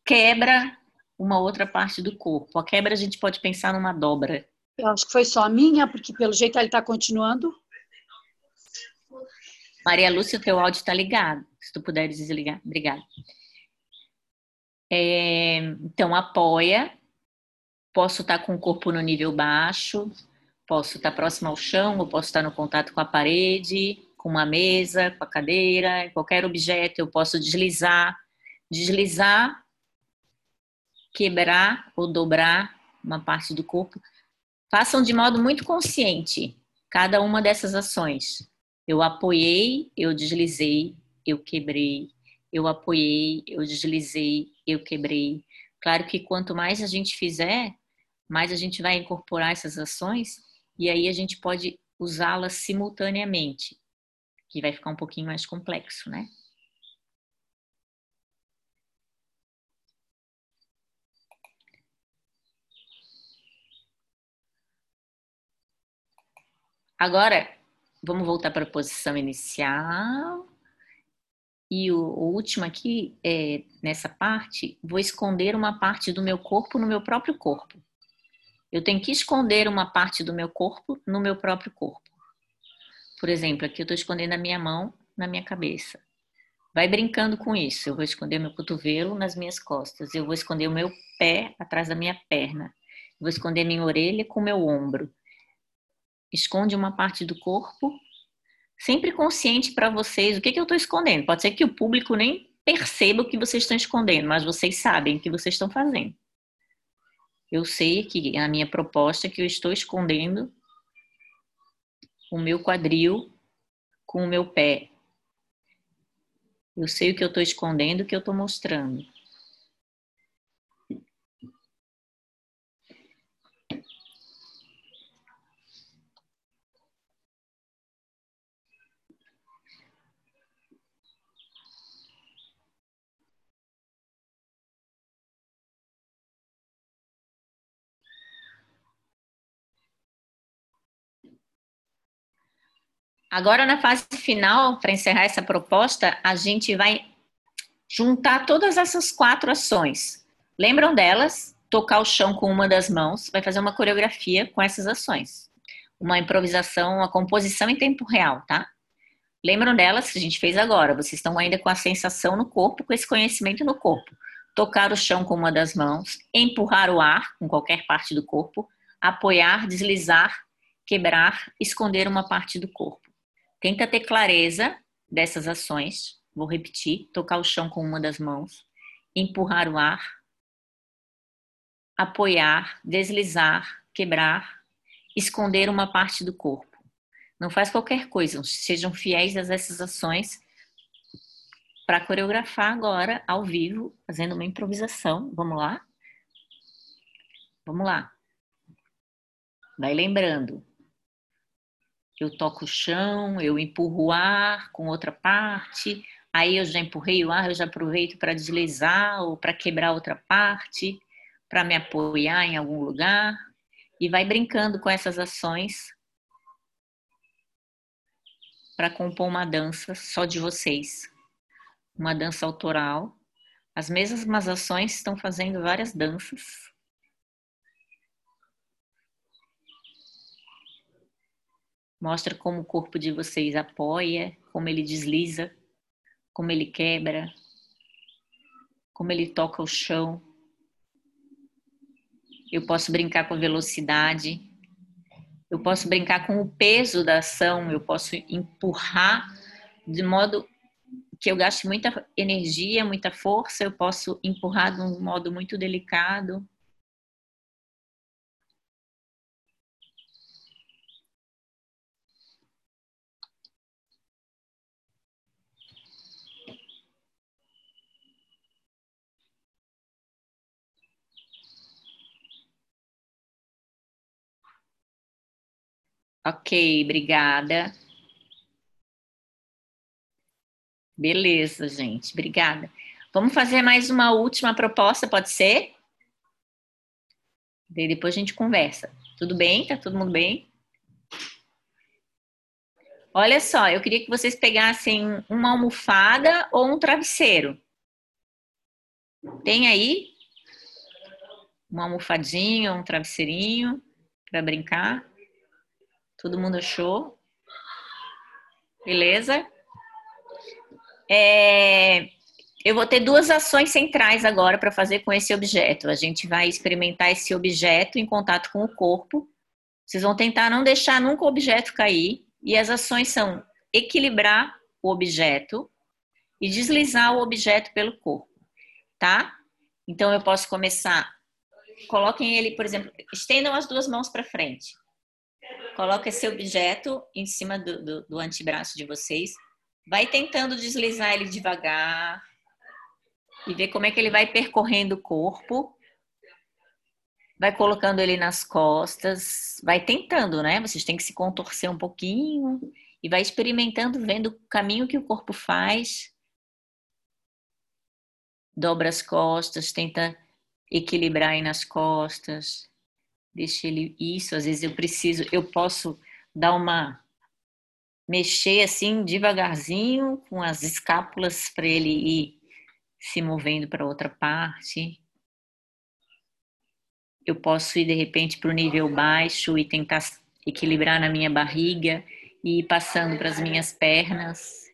quebra uma outra parte do corpo. A quebra a gente pode pensar numa dobra. Eu acho que foi só a minha, porque pelo jeito ele está continuando. Maria Lúcia, o teu áudio está ligado. Se tu puder desligar. Obrigada. É, então, apoia. Posso estar tá com o corpo no nível baixo, posso estar tá próximo ao chão, ou posso estar tá no contato com a parede, com uma mesa, com a cadeira, qualquer objeto. Eu posso deslizar, deslizar, quebrar ou dobrar uma parte do corpo. Façam de modo muito consciente cada uma dessas ações. Eu apoiei, eu deslizei, eu quebrei. Eu apoiei, eu deslizei, eu quebrei. Claro que quanto mais a gente fizer, mais a gente vai incorporar essas ações e aí a gente pode usá-las simultaneamente. que vai ficar um pouquinho mais complexo, né? Agora, vamos voltar para a posição inicial. E o, o último aqui, é, nessa parte, vou esconder uma parte do meu corpo no meu próprio corpo. Eu tenho que esconder uma parte do meu corpo no meu próprio corpo. Por exemplo, aqui eu estou escondendo a minha mão na minha cabeça. Vai brincando com isso. Eu vou esconder meu cotovelo nas minhas costas. Eu vou esconder o meu pé atrás da minha perna. Eu vou esconder minha orelha com o meu ombro esconde uma parte do corpo, sempre consciente para vocês o que, que eu estou escondendo. Pode ser que o público nem perceba o que vocês estão escondendo, mas vocês sabem o que vocês estão fazendo. Eu sei que a minha proposta é que eu estou escondendo o meu quadril com o meu pé. Eu sei o que eu estou escondendo, o que eu estou mostrando. Agora, na fase final, para encerrar essa proposta, a gente vai juntar todas essas quatro ações. Lembram delas? Tocar o chão com uma das mãos, vai fazer uma coreografia com essas ações. Uma improvisação, uma composição em tempo real, tá? Lembram delas que a gente fez agora? Vocês estão ainda com a sensação no corpo, com esse conhecimento no corpo. Tocar o chão com uma das mãos, empurrar o ar com qualquer parte do corpo, apoiar, deslizar, quebrar, esconder uma parte do corpo. Tenta ter clareza dessas ações. Vou repetir: tocar o chão com uma das mãos, empurrar o ar, apoiar, deslizar, quebrar, esconder uma parte do corpo. Não faz qualquer coisa, sejam fiéis a essas ações para coreografar agora ao vivo, fazendo uma improvisação. Vamos lá? Vamos lá. Vai lembrando eu toco o chão, eu empurro o ar com outra parte, aí eu já empurrei o ar, eu já aproveito para deslizar ou para quebrar outra parte, para me apoiar em algum lugar e vai brincando com essas ações para compor uma dança só de vocês. Uma dança autoral. As mesmas ações estão fazendo várias danças Mostra como o corpo de vocês apoia, como ele desliza, como ele quebra, como ele toca o chão. Eu posso brincar com a velocidade, eu posso brincar com o peso da ação, eu posso empurrar de modo que eu gaste muita energia, muita força, eu posso empurrar de um modo muito delicado. Ok, obrigada. Beleza, gente, obrigada. Vamos fazer mais uma última proposta, pode ser? E depois a gente conversa. Tudo bem? Tá todo mundo bem? Olha só, eu queria que vocês pegassem uma almofada ou um travesseiro. Tem aí? Uma almofadinha, um travesseirinho para brincar? Todo mundo achou? Beleza? É, eu vou ter duas ações centrais agora para fazer com esse objeto. A gente vai experimentar esse objeto em contato com o corpo. Vocês vão tentar não deixar nunca o objeto cair. E as ações são equilibrar o objeto e deslizar o objeto pelo corpo, tá? Então eu posso começar. Coloquem ele, por exemplo, estendam as duas mãos para frente. Coloca esse objeto em cima do, do, do antebraço de vocês. Vai tentando deslizar ele devagar. E ver como é que ele vai percorrendo o corpo. Vai colocando ele nas costas. Vai tentando, né? Vocês têm que se contorcer um pouquinho. e vai experimentando, vendo o caminho que o corpo faz. Dobra as costas, tenta equilibrar aí nas costas. Deixa ele isso, às vezes eu preciso, eu posso dar uma mexer assim devagarzinho com as escápulas para ele ir se movendo para outra parte. Eu posso ir de repente para o nível baixo e tentar equilibrar na minha barriga e ir passando para as minhas pernas.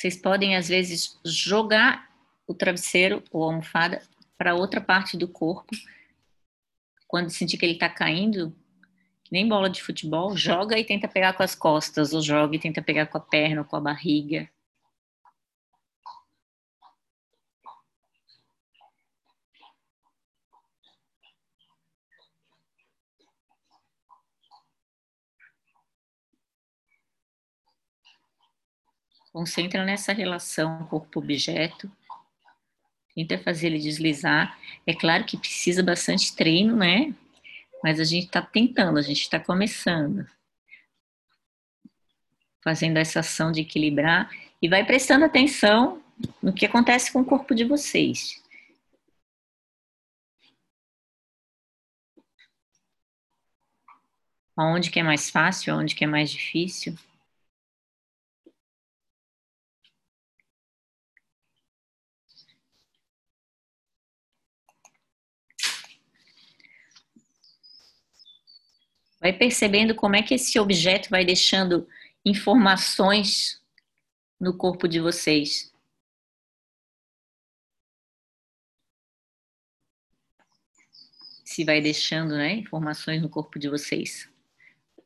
Vocês podem, às vezes, jogar o travesseiro ou a almofada para outra parte do corpo. Quando sentir que ele está caindo, que nem bola de futebol, joga e tenta pegar com as costas, ou joga e tenta pegar com a perna ou com a barriga. Concentra nessa relação corpo-objeto. Tenta fazer ele deslizar. É claro que precisa bastante treino, né? Mas a gente está tentando, a gente está começando. Fazendo essa ação de equilibrar e vai prestando atenção no que acontece com o corpo de vocês. Aonde que é mais fácil, aonde que é mais difícil. Vai percebendo como é que esse objeto vai deixando informações no corpo de vocês. Se vai deixando né, informações no corpo de vocês. O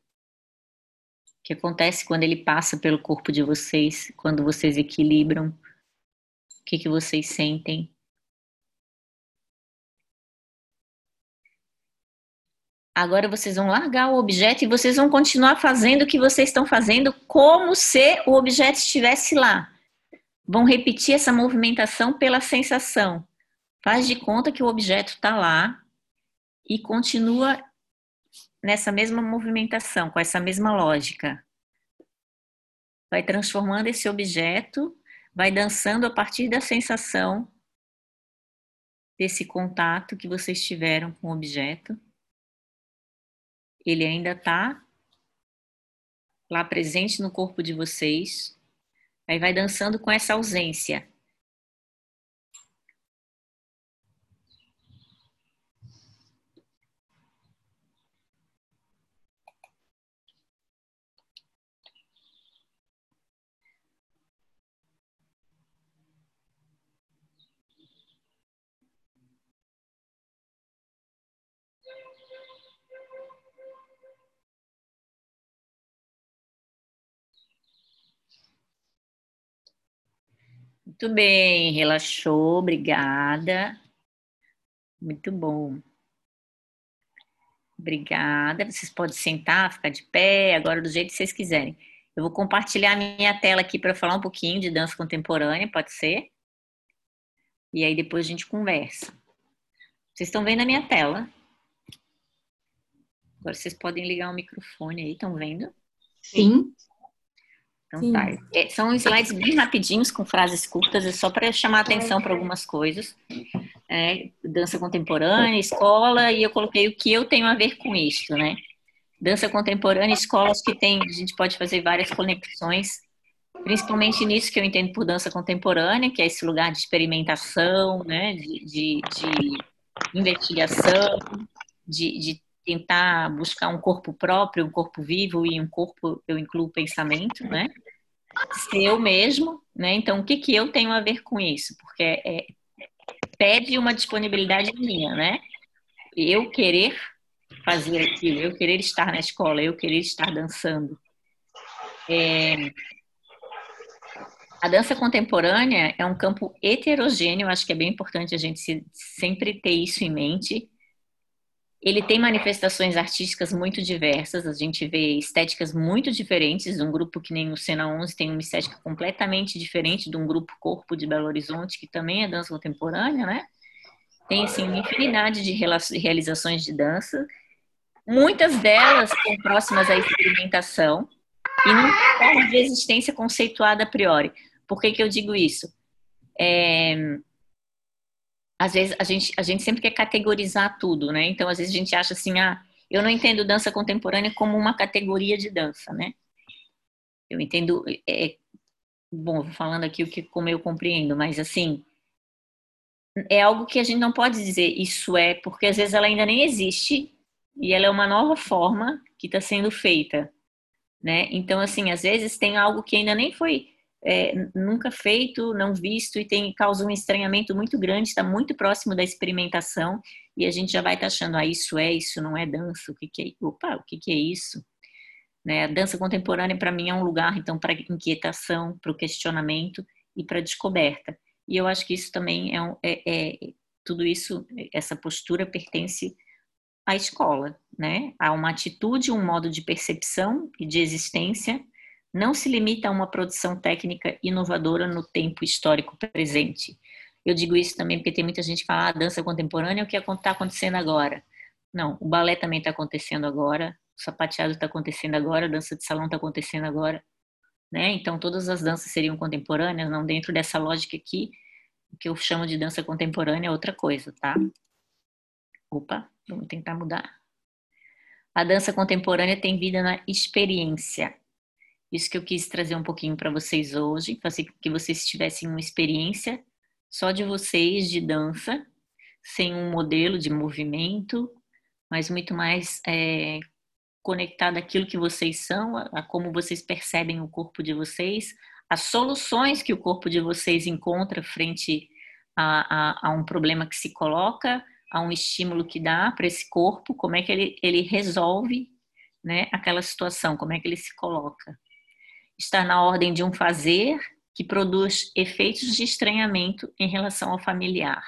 que acontece quando ele passa pelo corpo de vocês, quando vocês equilibram? O que, que vocês sentem? Agora vocês vão largar o objeto e vocês vão continuar fazendo o que vocês estão fazendo como se o objeto estivesse lá. Vão repetir essa movimentação pela sensação. Faz de conta que o objeto está lá e continua nessa mesma movimentação, com essa mesma lógica. Vai transformando esse objeto, vai dançando a partir da sensação desse contato que vocês tiveram com o objeto ele ainda está lá presente no corpo de vocês. Aí vai dançando com essa ausência. Muito bem, relaxou, obrigada. Muito bom. Obrigada. Vocês podem sentar, ficar de pé, agora do jeito que vocês quiserem. Eu vou compartilhar a minha tela aqui para falar um pouquinho de dança contemporânea, pode ser? E aí depois a gente conversa. Vocês estão vendo a minha tela? Agora vocês podem ligar o microfone aí, estão vendo? Sim. Então tá. É, são slides bem rapidinhos, com frases curtas, é só para chamar atenção para algumas coisas. É, dança contemporânea, escola, e eu coloquei o que eu tenho a ver com isso, né? Dança contemporânea, escolas que tem, a gente pode fazer várias conexões, principalmente nisso que eu entendo por dança contemporânea, que é esse lugar de experimentação, né? De, de, de investigação, de, de tentar buscar um corpo próprio, um corpo vivo e um corpo eu incluo o pensamento, né? Eu mesmo, né? Então, o que que eu tenho a ver com isso? Porque é, pede uma disponibilidade minha, né? Eu querer fazer aquilo, eu querer estar na escola, eu querer estar dançando. É, A dança contemporânea é um campo heterogêneo, acho que é bem importante a gente sempre ter isso em mente. Ele tem manifestações artísticas muito diversas, a gente vê estéticas muito diferentes, um grupo que nem o Cena 11 tem uma estética completamente diferente de um grupo Corpo de Belo Horizonte, que também é dança contemporânea, né? Tem, assim, uma infinidade de realizações de dança, muitas delas são próximas à experimentação, e não forma de existência conceituada a priori. Por que, que eu digo isso? É, às vezes a gente, a gente sempre quer categorizar tudo, né? Então, às vezes a gente acha assim, ah, eu não entendo dança contemporânea como uma categoria de dança, né? Eu entendo, é, bom, falando aqui o que como eu compreendo, mas assim, é algo que a gente não pode dizer isso é, porque às vezes ela ainda nem existe e ela é uma nova forma que está sendo feita, né? Então, assim, às vezes tem algo que ainda nem foi é, nunca feito, não visto e tem causa um estranhamento muito grande, está muito próximo da experimentação e a gente já vai estar tá achando, ah, isso é, isso não é dança, o que, que é, opa, o que, que é isso? Né? A dança contemporânea para mim é um lugar então para inquietação, para o questionamento e para descoberta. E eu acho que isso também é, é, é tudo isso, essa postura pertence à escola, né? A uma atitude, um modo de percepção e de existência não se limita a uma produção técnica inovadora no tempo histórico presente. Eu digo isso também porque tem muita gente que fala, ah, dança contemporânea é o que está acontecendo agora. Não, o balé também está acontecendo agora, o sapateado está acontecendo agora, a dança de salão está acontecendo agora. Né? Então, todas as danças seriam contemporâneas, não dentro dessa lógica aqui, que eu chamo de dança contemporânea é outra coisa, tá? Opa, vamos tentar mudar. A dança contemporânea tem vida na experiência, isso que eu quis trazer um pouquinho para vocês hoje, fazer que vocês tivessem uma experiência só de vocês de dança, sem um modelo de movimento, mas muito mais é, conectado àquilo que vocês são, a, a como vocês percebem o corpo de vocês, as soluções que o corpo de vocês encontra frente a, a, a um problema que se coloca, a um estímulo que dá para esse corpo, como é que ele, ele resolve né, aquela situação, como é que ele se coloca está na ordem de um fazer que produz efeitos de estranhamento em relação ao familiar,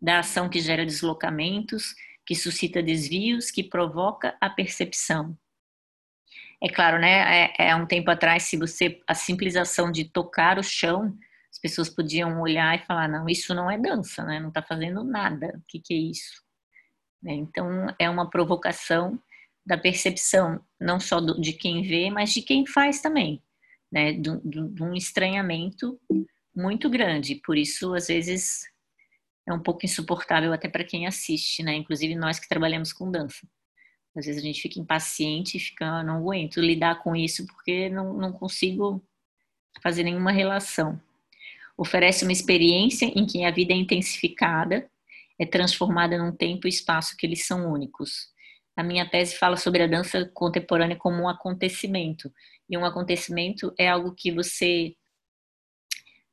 da ação que gera deslocamentos, que suscita desvios, que provoca a percepção. É claro, né? É, é um tempo atrás, se você a simples ação de tocar o chão, as pessoas podiam olhar e falar: não, isso não é dança, né? Não está fazendo nada. O que, que é isso? Né? Então é uma provocação da percepção, não só do, de quem vê, mas de quem faz também, né? De, um estranhamento muito grande. Por isso, às vezes, é um pouco insuportável até para quem assiste, né? Inclusive nós que trabalhamos com dança. Às vezes a gente fica impaciente e fica, ah, não aguento lidar com isso porque não, não consigo fazer nenhuma relação. Oferece uma experiência em que a vida é intensificada, é transformada num tempo e espaço que eles são únicos. A minha tese fala sobre a dança contemporânea como um acontecimento. E um acontecimento é algo que você.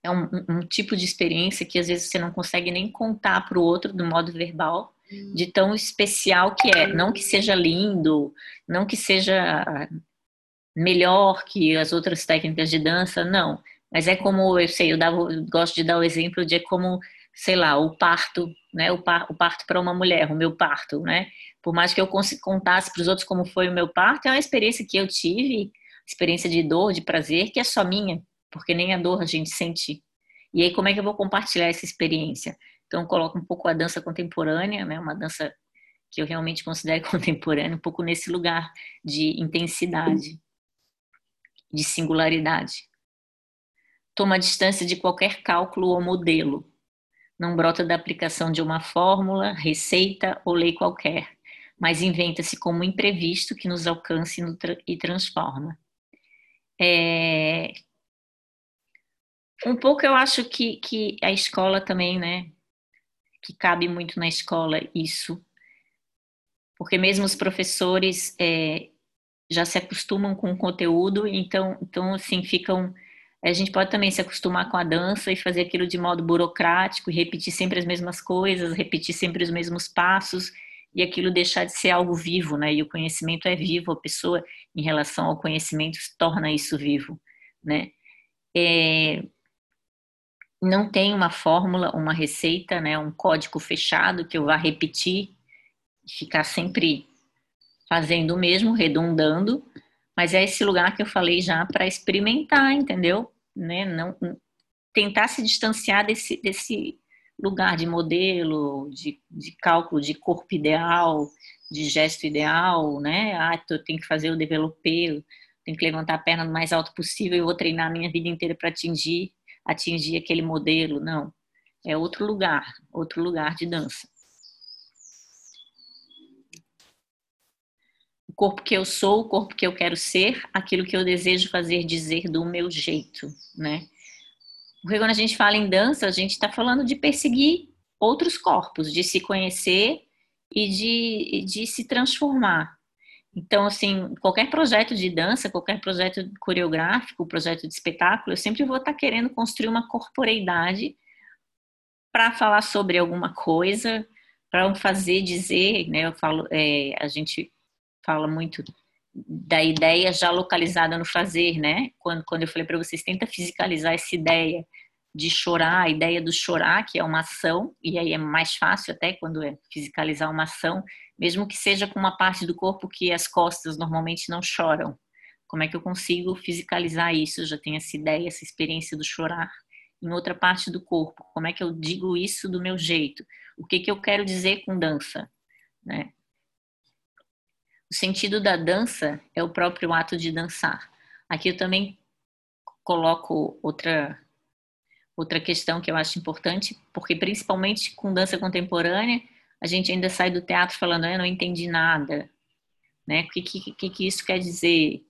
É um, um tipo de experiência que às vezes você não consegue nem contar para o outro do modo verbal, de tão especial que é. Não que seja lindo, não que seja melhor que as outras técnicas de dança, não. Mas é como, eu sei, eu, dava, eu gosto de dar o exemplo de como, sei lá, o parto, né? O, par, o parto para uma mulher, o meu parto, né? Por mais que eu contasse para os outros como foi o meu parto, é uma experiência que eu tive, experiência de dor, de prazer, que é só minha, porque nem a dor a gente sente. E aí, como é que eu vou compartilhar essa experiência? Então, eu coloco um pouco a dança contemporânea, né? Uma dança que eu realmente considero contemporânea, um pouco nesse lugar de intensidade, de singularidade. Toma distância de qualquer cálculo ou modelo. Não brota da aplicação de uma fórmula, receita ou lei qualquer mas inventa-se como imprevisto que nos alcance e transforma. É... Um pouco eu acho que, que a escola também, né? Que cabe muito na escola isso, porque mesmo os professores é, já se acostumam com o conteúdo, então, então assim, ficam. A gente pode também se acostumar com a dança e fazer aquilo de modo burocrático, e repetir sempre as mesmas coisas, repetir sempre os mesmos passos, e aquilo deixar de ser algo vivo, né? E o conhecimento é vivo, a pessoa, em relação ao conhecimento, torna isso vivo, né? é, não tem uma fórmula, uma receita, né, um código fechado que eu vá repetir, ficar sempre fazendo o mesmo, redundando, mas é esse lugar que eu falei já para experimentar, entendeu? Né? Não tentar se distanciar desse, desse lugar de modelo, de, de cálculo de corpo ideal, de gesto ideal, né? Ah, eu tenho que fazer o developer, tenho que levantar a perna o mais alto possível, eu vou treinar a minha vida inteira para atingir atingir aquele modelo, não. É outro lugar, outro lugar de dança. Corpo que eu sou, o corpo que eu quero ser, aquilo que eu desejo fazer, dizer do meu jeito, né? Porque quando a gente fala em dança, a gente está falando de perseguir outros corpos, de se conhecer e de, de se transformar. Então, assim, qualquer projeto de dança, qualquer projeto coreográfico, projeto de espetáculo, eu sempre vou estar querendo construir uma corporeidade para falar sobre alguma coisa, para fazer, dizer, né? Eu falo, é, a gente fala muito da ideia já localizada no fazer, né? Quando, quando eu falei para vocês, tenta fisicalizar essa ideia de chorar, a ideia do chorar, que é uma ação, e aí é mais fácil até quando é fisicalizar uma ação, mesmo que seja com uma parte do corpo que as costas normalmente não choram. Como é que eu consigo fisicalizar isso? Eu já tenho essa ideia, essa experiência do chorar em outra parte do corpo. Como é que eu digo isso do meu jeito? O que, que eu quero dizer com dança? Né? O sentido da dança é o próprio ato de dançar. Aqui eu também coloco outra outra questão que eu acho importante, porque principalmente com dança contemporânea, a gente ainda sai do teatro falando, eu não entendi nada, né? O que, que, que isso quer dizer?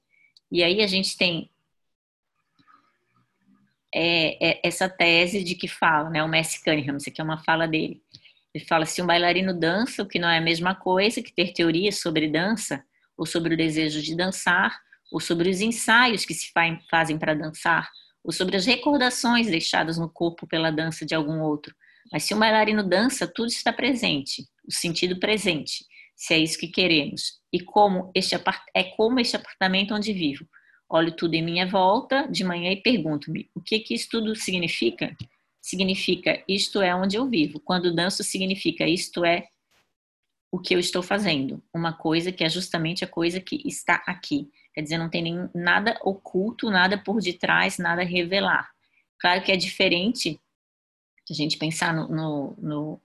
E aí a gente tem é, é, essa tese de que fala, né? O Messi Cunningham, isso aqui é uma fala dele. Ele fala: se um bailarino dança, o que não é a mesma coisa que ter teorias sobre dança, ou sobre o desejo de dançar, ou sobre os ensaios que se fazem para dançar, ou sobre as recordações deixadas no corpo pela dança de algum outro, mas se o bailarino dança, tudo está presente, o sentido presente, se é isso que queremos. E como este é como este apartamento onde vivo. Olho tudo em minha volta de manhã e pergunto-me: o que que isso tudo significa? Significa isto é onde eu vivo. Quando danço significa isto é o que eu estou fazendo, uma coisa que é justamente a coisa que está aqui. Quer dizer, não tem nem, nada oculto, nada por detrás, nada a revelar. Claro que é diferente a gente pensar no, no, no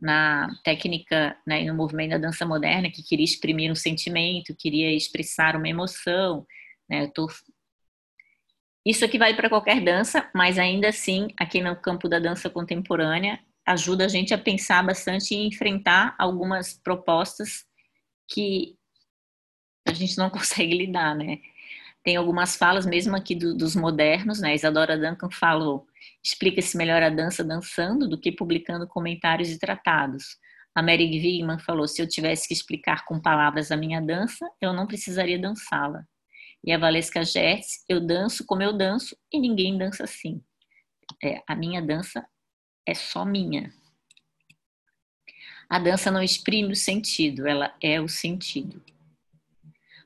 na técnica né, no movimento da dança moderna que queria exprimir um sentimento, queria expressar uma emoção, né? Tô... Isso aqui vale para qualquer dança, mas ainda assim, aqui no campo da dança contemporânea, ajuda a gente a pensar bastante e enfrentar algumas propostas que a gente não consegue lidar, né? Tem algumas falas mesmo aqui do, dos modernos, né? Isadora Duncan falou Explica-se melhor a dança dançando do que publicando comentários e tratados. A Mary Wigman falou: se eu tivesse que explicar com palavras a minha dança, eu não precisaria dançá-la. E a Valesca Gertz: eu danço como eu danço e ninguém dança assim. É, a minha dança é só minha. A dança não exprime o sentido, ela é o sentido.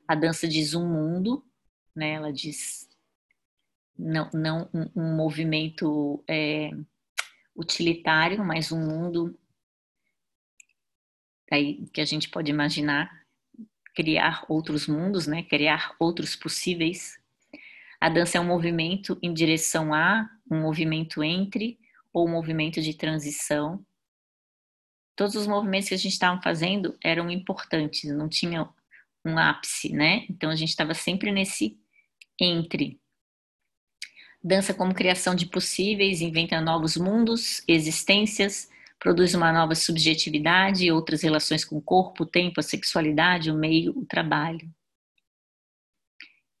A dança diz um mundo, né? ela diz não, não um, um movimento é, utilitário, mas um mundo aí que a gente pode imaginar criar outros mundos, né? Criar outros possíveis. A dança é um movimento em direção a, um movimento entre ou um movimento de transição. Todos os movimentos que a gente estava fazendo eram importantes, não tinha um ápice, né? Então a gente estava sempre nesse entre. Dança como criação de possíveis, inventa novos mundos, existências, produz uma nova subjetividade e outras relações com o corpo, o tempo, a sexualidade, o meio, o trabalho.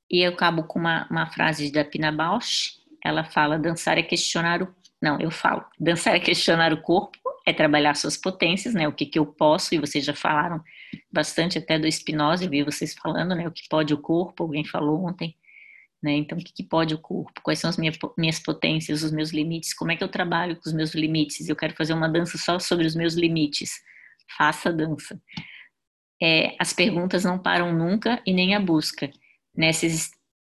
E eu acabo com uma, uma frase da Pina Bausch, ela fala, dançar é questionar o... Não, eu falo, dançar é questionar o corpo, é trabalhar suas potências, né, o que que eu posso, e vocês já falaram bastante até do Spinoza, eu vi vocês falando, né, o que pode o corpo, alguém falou ontem, né? Então, o que, que, pode o corpo? Quais são as minhas, minhas potências, os meus limites? Como é que eu trabalho com os meus limites? Eu quero fazer uma dança só sobre os meus limites. Faça a dança. É, as perguntas não param nunca e nem a busca. Nessa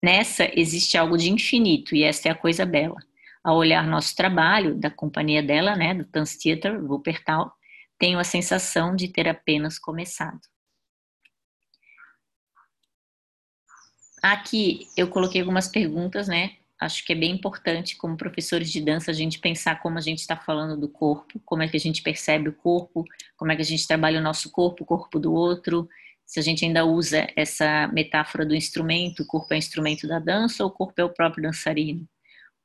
Nessa existe algo de infinito e esta é a coisa bela. Ao olhar nosso trabalho, da companhia dela, né, do Tanz Theater, Wuppertal, tenho a sensação de ter apenas começado. Aqui eu coloquei algumas perguntas, né? Acho que é bem importante, como professores de dança, a gente pensar como a gente está falando do corpo, como é que a gente percebe o corpo, como é que a gente trabalha o nosso corpo, o corpo do outro, se a gente ainda usa essa metáfora do instrumento, o corpo é instrumento da dança ou o corpo é o próprio dançarino.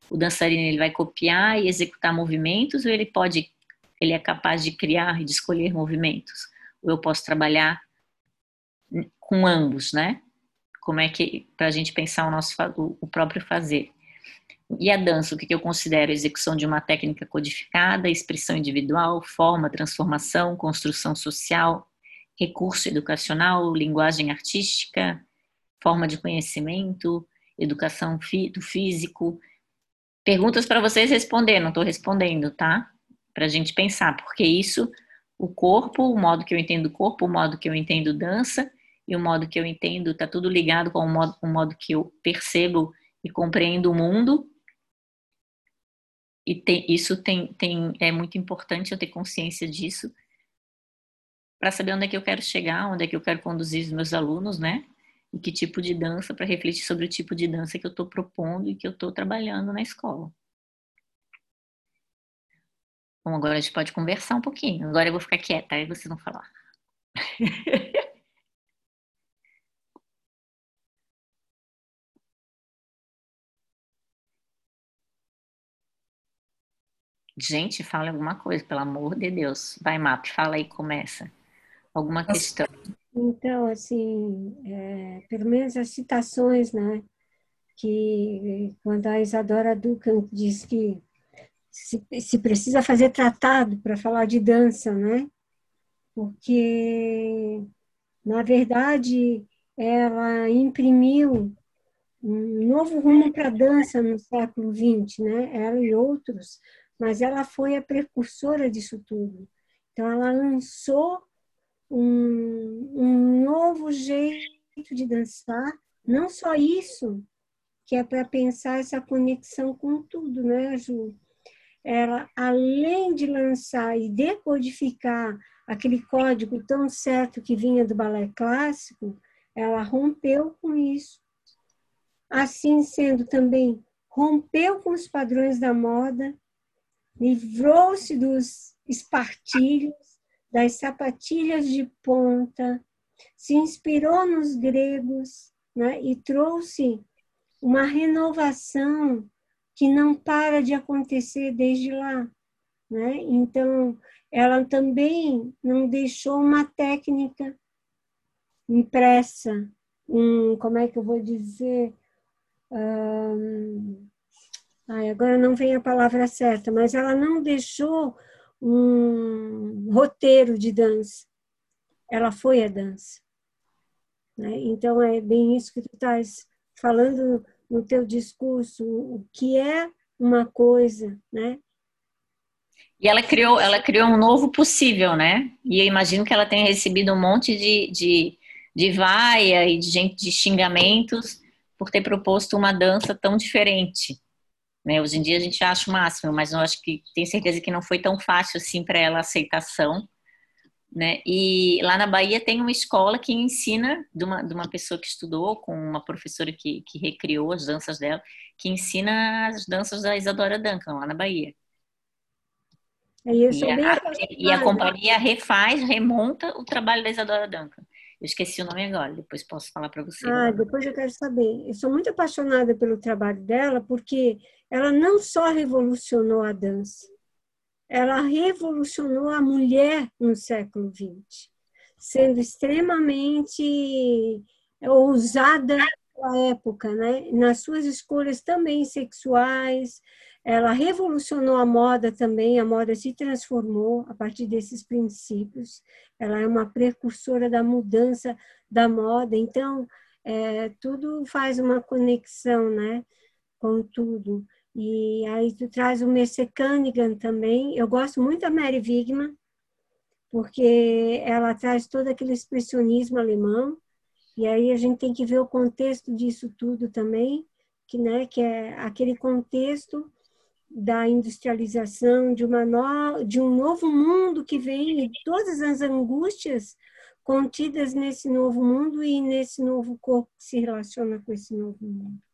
O dançarino ele vai copiar e executar movimentos ou ele pode, ele é capaz de criar e de escolher movimentos? Ou eu posso trabalhar com ambos, né? Como é que para a gente pensar o nosso o próprio fazer? E a dança, o que eu considero execução de uma técnica codificada, expressão individual, forma, transformação, construção social, recurso educacional, linguagem artística, forma de conhecimento, educação do físico. Perguntas para vocês responder, não estou respondendo, tá? Para a gente pensar, porque isso, o corpo, o modo que eu entendo o corpo, o modo que eu entendo dança e o modo que eu entendo, está tudo ligado com o modo, o modo que eu percebo e compreendo o mundo. E tem, isso tem, tem, é muito importante eu ter consciência disso para saber onde é que eu quero chegar, onde é que eu quero conduzir os meus alunos, né? E que tipo de dança, para refletir sobre o tipo de dança que eu estou propondo e que eu estou trabalhando na escola. Bom, agora a gente pode conversar um pouquinho. Agora eu vou ficar quieta, aí vocês vão falar. Gente, fala alguma coisa, pelo amor de Deus. Vai, MAP, fala aí, começa alguma questão? Então, assim, é, pelo menos as citações, né? Que quando a Isadora Duncan diz que se, se precisa fazer tratado para falar de dança, né? Porque, na verdade, ela imprimiu um novo rumo para a dança no século XX, né? Ela e outros, mas ela foi a precursora disso tudo. Então, ela lançou um, um novo jeito de dançar. Não só isso, que é para pensar essa conexão com tudo, né, Ju? Ela, além de lançar e decodificar aquele código tão certo que vinha do balé clássico, ela rompeu com isso. Assim sendo também, rompeu com os padrões da moda, livrou-se dos espartilhos, das sapatilhas de ponta, se inspirou nos gregos né, e trouxe uma renovação que não para de acontecer desde lá. Né? Então, ela também não deixou uma técnica impressa, um, como é que eu vou dizer? Um, ai, agora não vem a palavra certa, mas ela não deixou um roteiro de dança. Ela foi a dança. Né? Então, é bem isso que tu estás falando no teu discurso, o que é uma coisa, né? E ela criou, ela criou um novo possível, né? E eu imagino que ela tenha recebido um monte de, de, de vaia e de gente de xingamentos por ter proposto uma dança tão diferente. Né? Hoje em dia a gente acha o máximo, mas eu acho que tenho certeza que não foi tão fácil assim para ela a aceitação. Né? E lá na Bahia tem uma escola que ensina, de uma, de uma pessoa que estudou, com uma professora que, que recriou as danças dela, que ensina as danças da Isadora Duncan, lá na Bahia. É isso, e, a, e a companhia refaz, remonta o trabalho da Isadora Duncan. Eu esqueci o nome agora, depois posso falar para você. Ah, depois eu quero saber. Eu sou muito apaixonada pelo trabalho dela, porque ela não só revolucionou a dança, ela revolucionou a mulher no século XX, sendo extremamente ousada na época, né? nas suas escolhas também sexuais. Ela revolucionou a moda também, a moda se transformou a partir desses princípios. Ela é uma precursora da mudança da moda, então é, tudo faz uma conexão né, com tudo. E aí tu traz o Merce Cunningham também. Eu gosto muito da Mary Wigman, porque ela traz todo aquele expressionismo alemão E aí a gente tem que ver o contexto disso tudo também, que, né, que é aquele contexto da industrialização, de, uma no, de um novo mundo que vem e todas as angústias contidas nesse novo mundo e nesse novo corpo que se relaciona com esse novo mundo.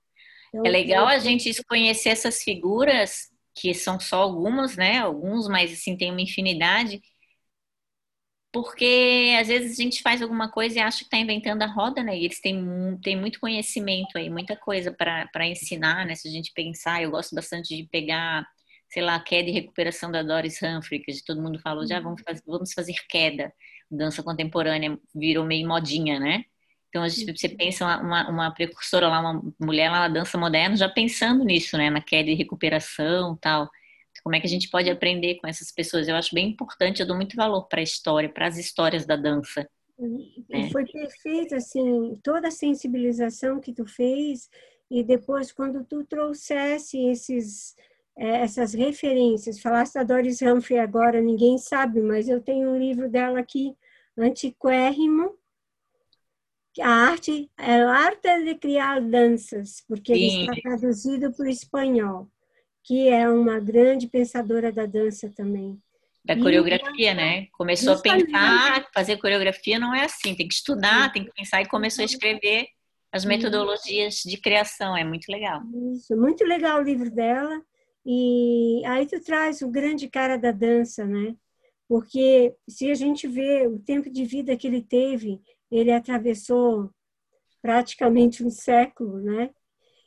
É legal a gente conhecer essas figuras, que são só algumas, né? Alguns, mas assim, tem uma infinidade, porque às vezes a gente faz alguma coisa e acha que está inventando a roda, né? E eles têm, têm muito conhecimento aí, muita coisa para ensinar, né? Se a gente pensar, eu gosto bastante de pegar, sei lá, queda e recuperação da Doris Humphrey, que todo mundo falou, já vamos fazer, vamos fazer queda. Dança contemporânea virou meio modinha, né? Então, a gente, você pensa uma, uma, precursora lá, uma mulher lá na dança moderna, já pensando nisso, né? Na queda e recuperação tal. Como é que a gente pode aprender com essas pessoas? Eu acho bem importante, eu dou muito valor para a história, para as histórias da dança. E né? foi perfeito, assim, toda a sensibilização que tu fez e depois quando tu trouxesse esses, é, essas referências, falaste da Doris Humphrey agora, ninguém sabe, mas eu tenho um livro dela aqui, antiquérrimo, a arte é a arte de criar danças, porque Sim. ele está traduzido para o espanhol que é uma grande pensadora da dança também. Da coreografia, e, né? Começou a pensar, fazer coreografia não é assim, tem que estudar, Sim. tem que pensar e começou a escrever as metodologias de criação, é muito legal. Isso, muito legal o livro dela. E aí tu traz o grande cara da dança, né? Porque se a gente vê o tempo de vida que ele teve, ele atravessou praticamente um século, né?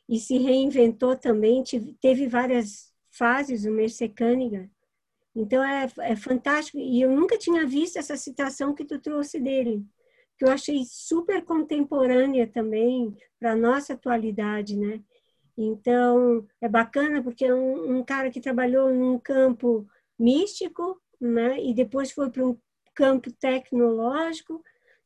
e se reinventou também, teve várias fases, o Mercer Cunningham. Então é, é fantástico. E eu nunca tinha visto essa citação que tu trouxe dele, que eu achei super contemporânea também para nossa atualidade, né? Então é bacana porque é um, um cara que trabalhou num campo místico, né? E depois foi para um campo tecnológico,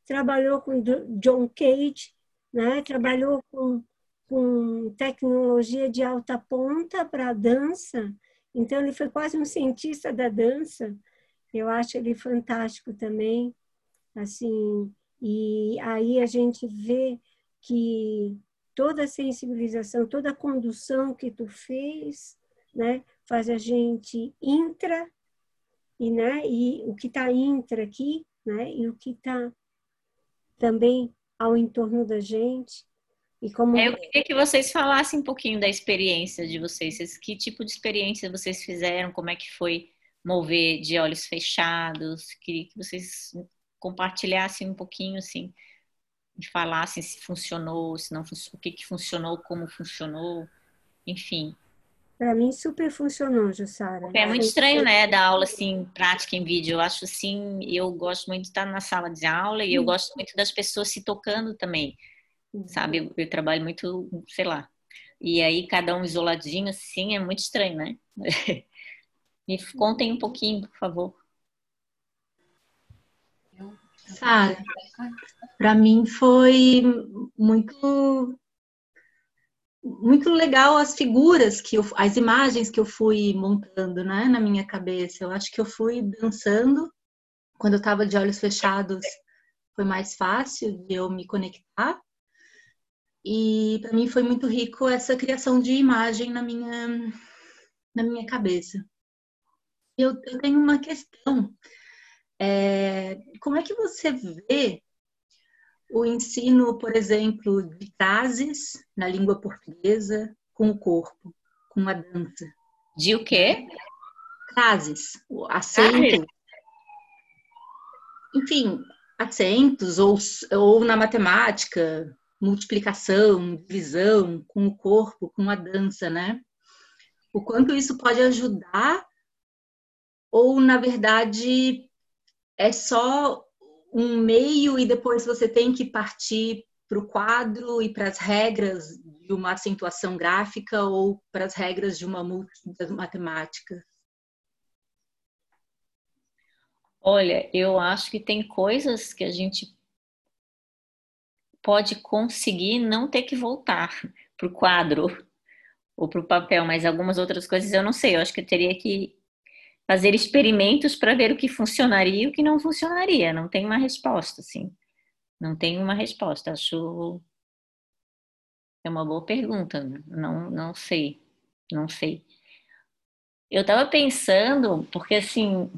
trabalhou com John Cage, né? Trabalhou com com tecnologia de alta ponta para dança. Então, ele foi quase um cientista da dança. Eu acho ele fantástico também. Assim, e aí a gente vê que toda a sensibilização, toda a condução que tu fez, né, faz a gente intra e, né, e o que está intra aqui, né, e o que está também ao entorno da gente, e como... É, eu queria que vocês falassem um pouquinho da experiência de vocês. Que tipo de experiência vocês fizeram? Como é que foi mover de olhos fechados? Queria que vocês compartilhassem um pouquinho, assim, e falassem se funcionou, se não o que, que funcionou, como funcionou, enfim. Para mim super funcionou, Jussara. É muito estranho, né, dar aula assim, prática em vídeo. Eu acho assim, eu gosto muito de estar na sala de aula e eu gosto muito das pessoas se tocando também sabe? Eu, eu, trabalho muito, sei lá. E aí, cada um isoladinho, assim, é muito estranho, né? Me contem um pouquinho, por favor. Sara, para mim foi muito muito legal as figuras que eu, as imagens que eu fui montando, né, na minha cabeça. Eu acho que eu fui dançando quando eu estava de olhos fechados, foi mais fácil de eu me conectar. E para mim foi muito rico essa criação de imagem na minha, na minha cabeça. Eu, eu tenho uma questão. É, como é que você vê o ensino, por exemplo, de frases na língua portuguesa com o corpo, com a dança? De o quê? Frases, acento. Enfim, acentos, ou, ou na matemática, multiplicação, divisão com o corpo, com a dança, né? O quanto isso pode ajudar ou na verdade é só um meio e depois você tem que partir para o quadro e para as regras de uma acentuação gráfica ou para as regras de uma matemática? Olha, eu acho que tem coisas que a gente pode conseguir não ter que voltar para o quadro ou para o papel, mas algumas outras coisas eu não sei. Eu acho que eu teria que fazer experimentos para ver o que funcionaria e o que não funcionaria. Não tem uma resposta, assim. Não tem uma resposta. Acho é uma boa pergunta. Não, não sei, não sei. Eu estava pensando, porque assim,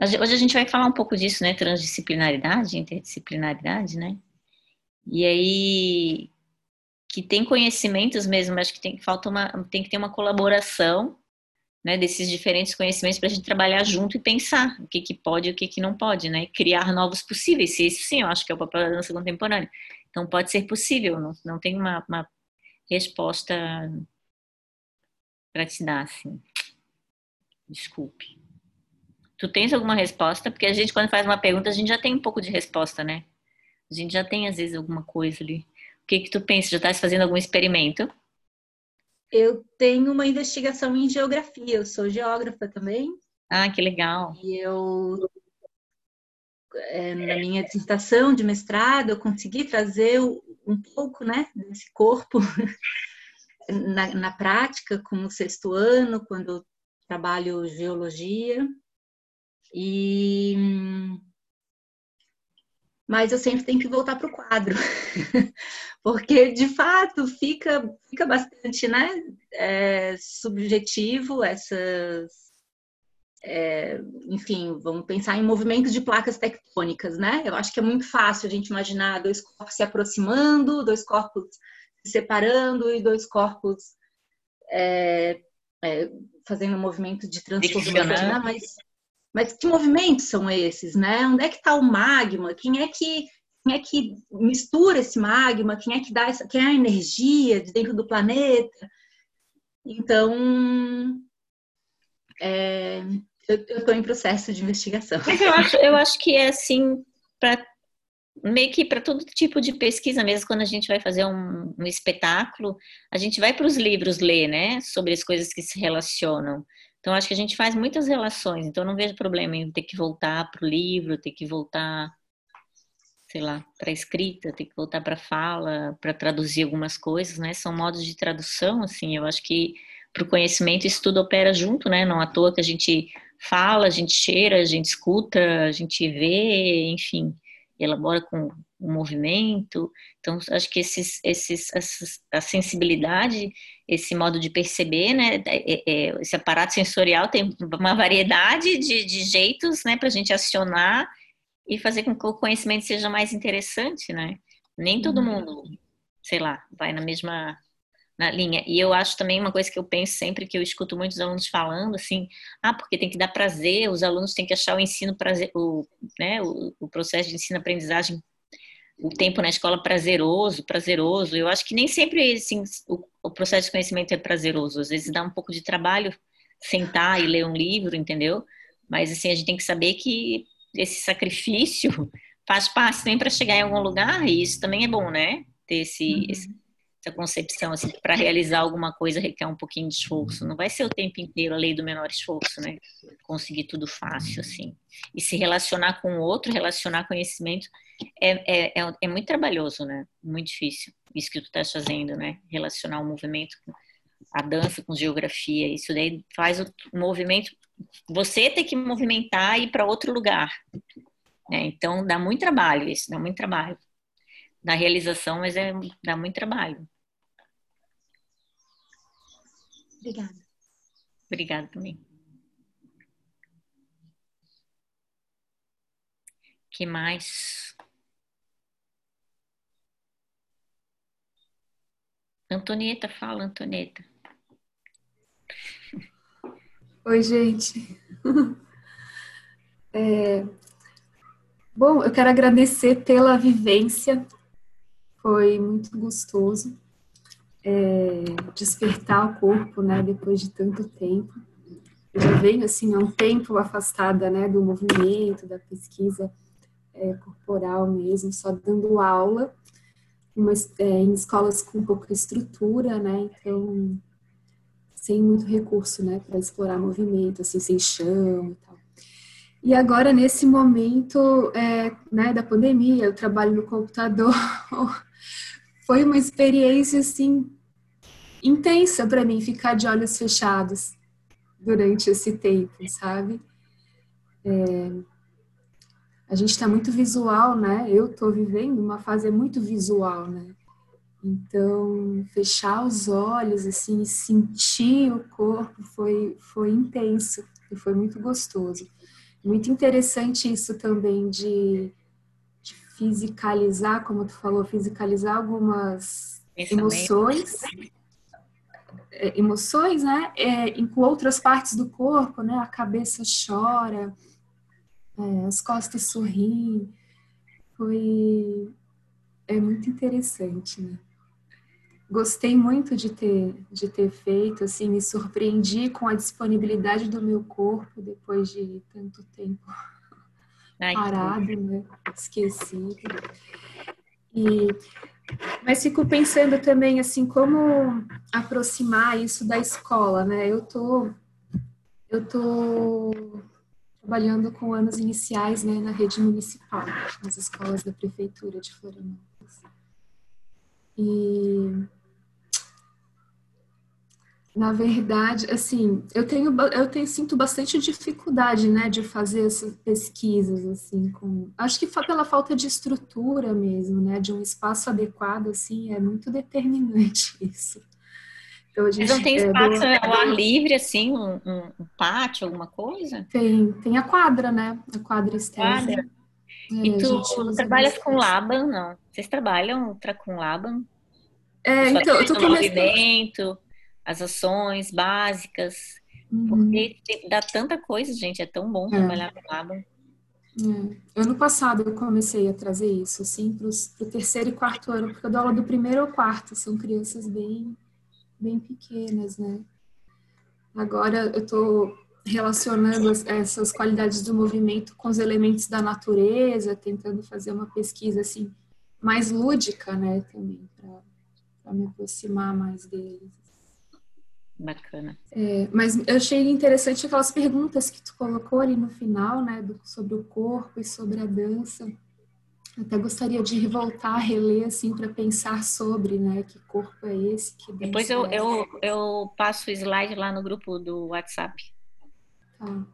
hoje a gente vai falar um pouco disso, né? Transdisciplinaridade, interdisciplinaridade, né? E aí que tem conhecimentos mesmo, acho que tem falta uma, tem que ter uma colaboração, né? Desses diferentes conhecimentos para a gente trabalhar junto e pensar o que que pode e o que que não pode, né? Criar novos possíveis. Se isso sim, eu acho que é o papel da dança contemporânea. Então pode ser possível, não, não tem uma, uma resposta para te dar, assim. Desculpe. Tu tens alguma resposta? Porque a gente, quando faz uma pergunta, a gente já tem um pouco de resposta, né? A gente já tem, às vezes, alguma coisa ali. O que que tu pensa? Já estás fazendo algum experimento? Eu tenho uma investigação em geografia. Eu sou geógrafa também. Ah, que legal. E eu, é, na minha dissertação de mestrado, eu consegui trazer um pouco, né, desse corpo na, na prática, com o sexto ano, quando eu trabalho geologia. E mas eu sempre tenho que voltar para o quadro, porque de fato fica, fica bastante né, é, subjetivo essas. É, enfim, vamos pensar em movimentos de placas tectônicas, né? Eu acho que é muito fácil a gente imaginar dois corpos se aproximando, dois corpos se separando e dois corpos é, é, fazendo um movimento de transformação, né? mas, mas que movimentos são esses, né? Onde é que está o magma? Quem é que quem é que mistura esse magma? Quem é que dá essa, quem é a energia de dentro do planeta? Então, é, eu estou em processo de investigação. Mas eu acho, eu acho que é assim para meio que para todo tipo de pesquisa, mesmo quando a gente vai fazer um, um espetáculo, a gente vai para os livros ler, né, sobre as coisas que se relacionam. Então, acho que a gente faz muitas relações, então não vejo problema em ter que voltar para o livro, ter que voltar, sei lá, para a escrita, ter que voltar para a fala, para traduzir algumas coisas, né, são modos de tradução, assim, eu acho que para o conhecimento isso tudo opera junto, né, não à toa que a gente fala, a gente cheira, a gente escuta, a gente vê, enfim, elabora com o movimento. Então, acho que esses, esses, a sensibilidade, esse modo de perceber, né, é, é, é, esse aparato sensorial tem uma variedade de, de jeitos, né, para a gente acionar e fazer com que o conhecimento seja mais interessante, né? Nem todo uhum. mundo, sei lá, vai na mesma na linha. E eu acho também uma coisa que eu penso sempre, que eu escuto muitos alunos falando, assim, ah, porque tem que dar prazer, os alunos têm que achar o ensino prazer, o, né, o, o processo de ensino-aprendizagem, o tempo na escola prazeroso, prazeroso. Eu acho que nem sempre, assim, o, o processo de conhecimento é prazeroso. Às vezes dá um pouco de trabalho sentar e ler um livro, entendeu? Mas, assim, a gente tem que saber que esse sacrifício faz parte também para chegar em algum lugar, e isso também é bom, né? Ter esse, uhum. esse essa concepção assim para realizar alguma coisa requer um pouquinho de esforço. Não vai ser o tempo inteiro a lei do menor esforço né? Conseguir tudo fácil assim. E se relacionar com o outro relacionar conhecimento é, é, é, é muito trabalhoso né? Muito difícil isso que tu estás fazendo né? Relacionar o movimento com a dança com geografia. Isso daí faz o movimento você ter que movimentar e ir para outro lugar né? então dá muito trabalho isso dá muito trabalho na realização, mas é, dá muito trabalho. Obrigada. Obrigada também. que mais? Antonieta, fala, Antonieta. Oi, gente. É, bom, eu quero agradecer pela vivência foi muito gostoso é, despertar o corpo, né, depois de tanto tempo. Eu já venho, assim, há um tempo afastada, né, do movimento, da pesquisa é, corporal mesmo, só dando aula é, em escolas com pouca estrutura, né, então sem muito recurso, né, para explorar movimento, assim, sem chão e tal. E agora, nesse momento é, né, da pandemia, eu trabalho no computador, foi uma experiência assim intensa para mim ficar de olhos fechados durante esse tempo, sabe? É, a gente está muito visual, né? Eu estou vivendo uma fase muito visual, né? Então, fechar os olhos, assim, sentir o corpo foi, foi intenso e foi muito gostoso. Muito interessante isso também de fisicalizar, como tu falou, fisicalizar algumas emoções, é, emoções, né, é, com outras partes do corpo, né, a cabeça chora, é, as costas sorriem, foi é muito interessante, né? Gostei muito de ter de ter feito, assim, me surpreendi com a disponibilidade do meu corpo depois de tanto tempo parado, né? Esquecido. E mas fico pensando também assim como aproximar isso da escola, né? Eu tô eu tô trabalhando com anos iniciais, né, na rede municipal, nas escolas da prefeitura de Florianópolis. E na verdade, assim, eu tenho, eu tenho sinto bastante dificuldade, né, de fazer essas pesquisas, assim, com, acho que pela falta de estrutura mesmo, né, de um espaço adequado, assim, é muito determinante isso. Então, a gente, Mas não tem espaço é, do... ao ar livre, assim, um, um, pátio, alguma coisa? Tem, tem a quadra, né, a quadra externa. Quadra. É, e tu trabalhas com Laban, não? Vocês trabalham com Laban? É, então, eu tô começando... movimento as ações básicas, uhum. porque dá tanta coisa, gente, é tão bom é. trabalhar no lado. É. Ano passado eu comecei a trazer isso, assim, para o terceiro e quarto ano, porque eu dou aula do primeiro ao quarto, são crianças bem, bem pequenas, né? Agora eu estou relacionando essas qualidades do movimento com os elementos da natureza, tentando fazer uma pesquisa, assim, mais lúdica, né, também, para me aproximar mais deles. Bacana. É, mas eu achei interessante aquelas perguntas que tu colocou ali no final, né, do, sobre o corpo e sobre a dança. Até gostaria de voltar a reler, assim, para pensar sobre, né, que corpo é esse, que Depois eu, é eu, eu passo o slide lá no grupo do WhatsApp. Tá.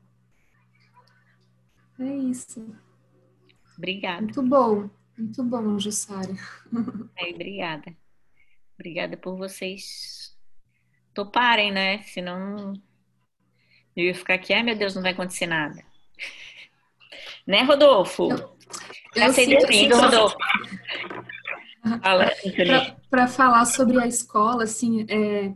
É isso. Obrigada. Muito bom, muito bom, Jussara. É, obrigada. Obrigada por vocês toparem, né? Senão eu ia ficar aqui, ai meu Deus, não vai acontecer nada. Né, Rodolfo? Eu, eu sei domingo, Rodolfo. Para falar sobre a escola, assim, é,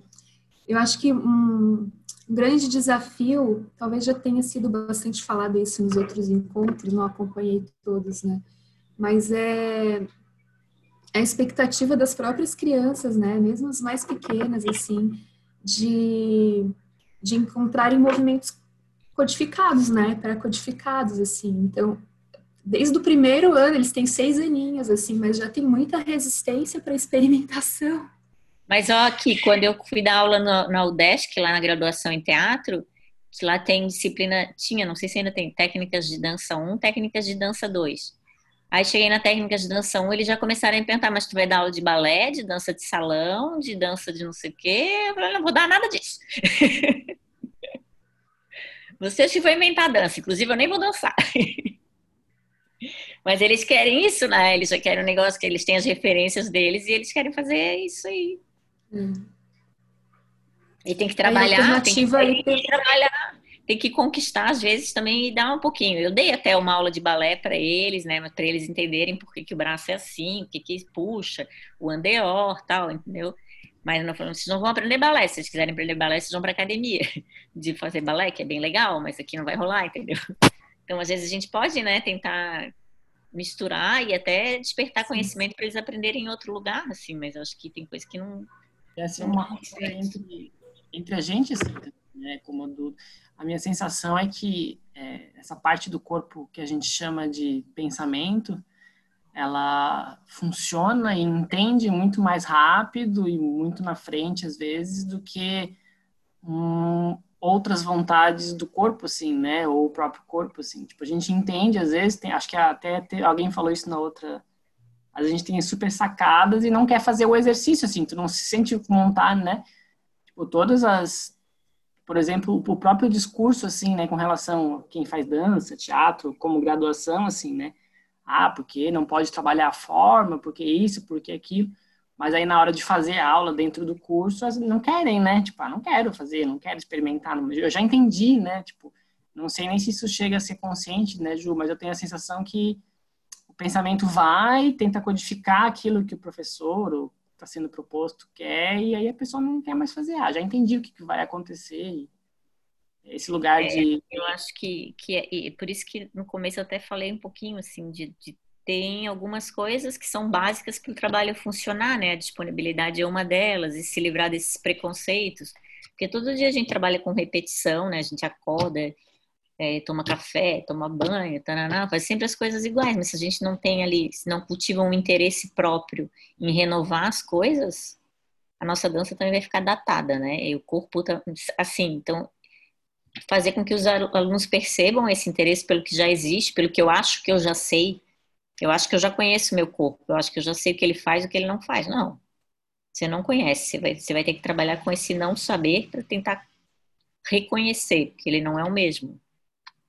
eu acho que um grande desafio, talvez já tenha sido bastante falado isso nos outros encontros, não acompanhei todos, né? Mas é a expectativa das próprias crianças, né? Mesmo as mais pequenas, assim, de, de encontrarem movimentos codificados, né, pré-codificados, assim. Então, desde o primeiro ano, eles têm seis aninhos, assim, mas já tem muita resistência para experimentação. Mas, ó, aqui, quando eu fui dar aula na UDESC, lá na graduação em teatro, que lá tem disciplina, tinha, não sei se ainda tem, técnicas de dança 1, técnicas de dança 2. Aí cheguei na técnica de dança 1, eles já começaram a perguntar, mas tu vai dar aula de balé, de dança de salão, de dança de não sei o quê? Eu falei, não vou dar nada disso. Você que vai inventar dança, inclusive eu nem vou dançar. Mas eles querem isso, né? Eles já querem um negócio que eles têm as referências deles e eles querem fazer isso aí. Hum. E tem que trabalhar, tem que, tem que trabalhar tem que conquistar, às vezes, também e dar um pouquinho. Eu dei até uma aula de balé para eles, né? Para eles entenderem por que, que o braço é assim, o que, que puxa, o andeor, tal, entendeu? Mas não falando, vocês não vão aprender balé. Se vocês quiserem aprender balé, vocês vão para academia de fazer balé, que é bem legal, mas aqui não vai rolar, entendeu? Então, às vezes, a gente pode, né, tentar misturar e até despertar Sim. conhecimento para eles aprenderem em outro lugar, assim, mas eu acho que tem coisa que não. Essa é uma entre, entre a gente, assim, né, como do, a minha sensação é que é, essa parte do corpo que a gente chama de pensamento, ela funciona e entende muito mais rápido e muito na frente às vezes do que um, outras vontades do corpo assim né? Ou o próprio corpo assim. Tipo a gente entende às vezes tem, acho que até alguém falou isso na outra a gente tem super sacadas e não quer fazer o exercício assim. Tu não se sente montar né? Tipo todas as por exemplo, o próprio discurso, assim, né, com relação a quem faz dança, teatro, como graduação, assim, né, ah, porque não pode trabalhar a forma, porque isso, porque aquilo, mas aí na hora de fazer a aula dentro do curso, não querem, né, tipo, ah, não quero fazer, não quero experimentar, eu já entendi, né, tipo, não sei nem se isso chega a ser consciente, né, Ju, mas eu tenho a sensação que o pensamento vai, tenta codificar aquilo que o professor está sendo proposto quer, e aí a pessoa não quer mais fazer. Ah, já entendi o que, que vai acontecer. Esse lugar é, de. Eu acho que, que é, por isso que no começo eu até falei um pouquinho assim, de, de tem algumas coisas que são básicas para o trabalho funcionar, né? A disponibilidade é uma delas, e se livrar desses preconceitos. Porque todo dia a gente trabalha com repetição, né? A gente acorda é, toma café, toma banho, tananá, faz sempre as coisas iguais, mas se a gente não tem ali, se não cultiva um interesse próprio em renovar as coisas, a nossa dança também vai ficar datada, né? E o corpo tá assim, então fazer com que os alunos percebam esse interesse pelo que já existe, pelo que eu acho que eu já sei. Eu acho que eu já conheço o meu corpo, eu acho que eu já sei o que ele faz e o que ele não faz. Não. Você não conhece, você vai, você vai ter que trabalhar com esse não saber para tentar reconhecer que ele não é o mesmo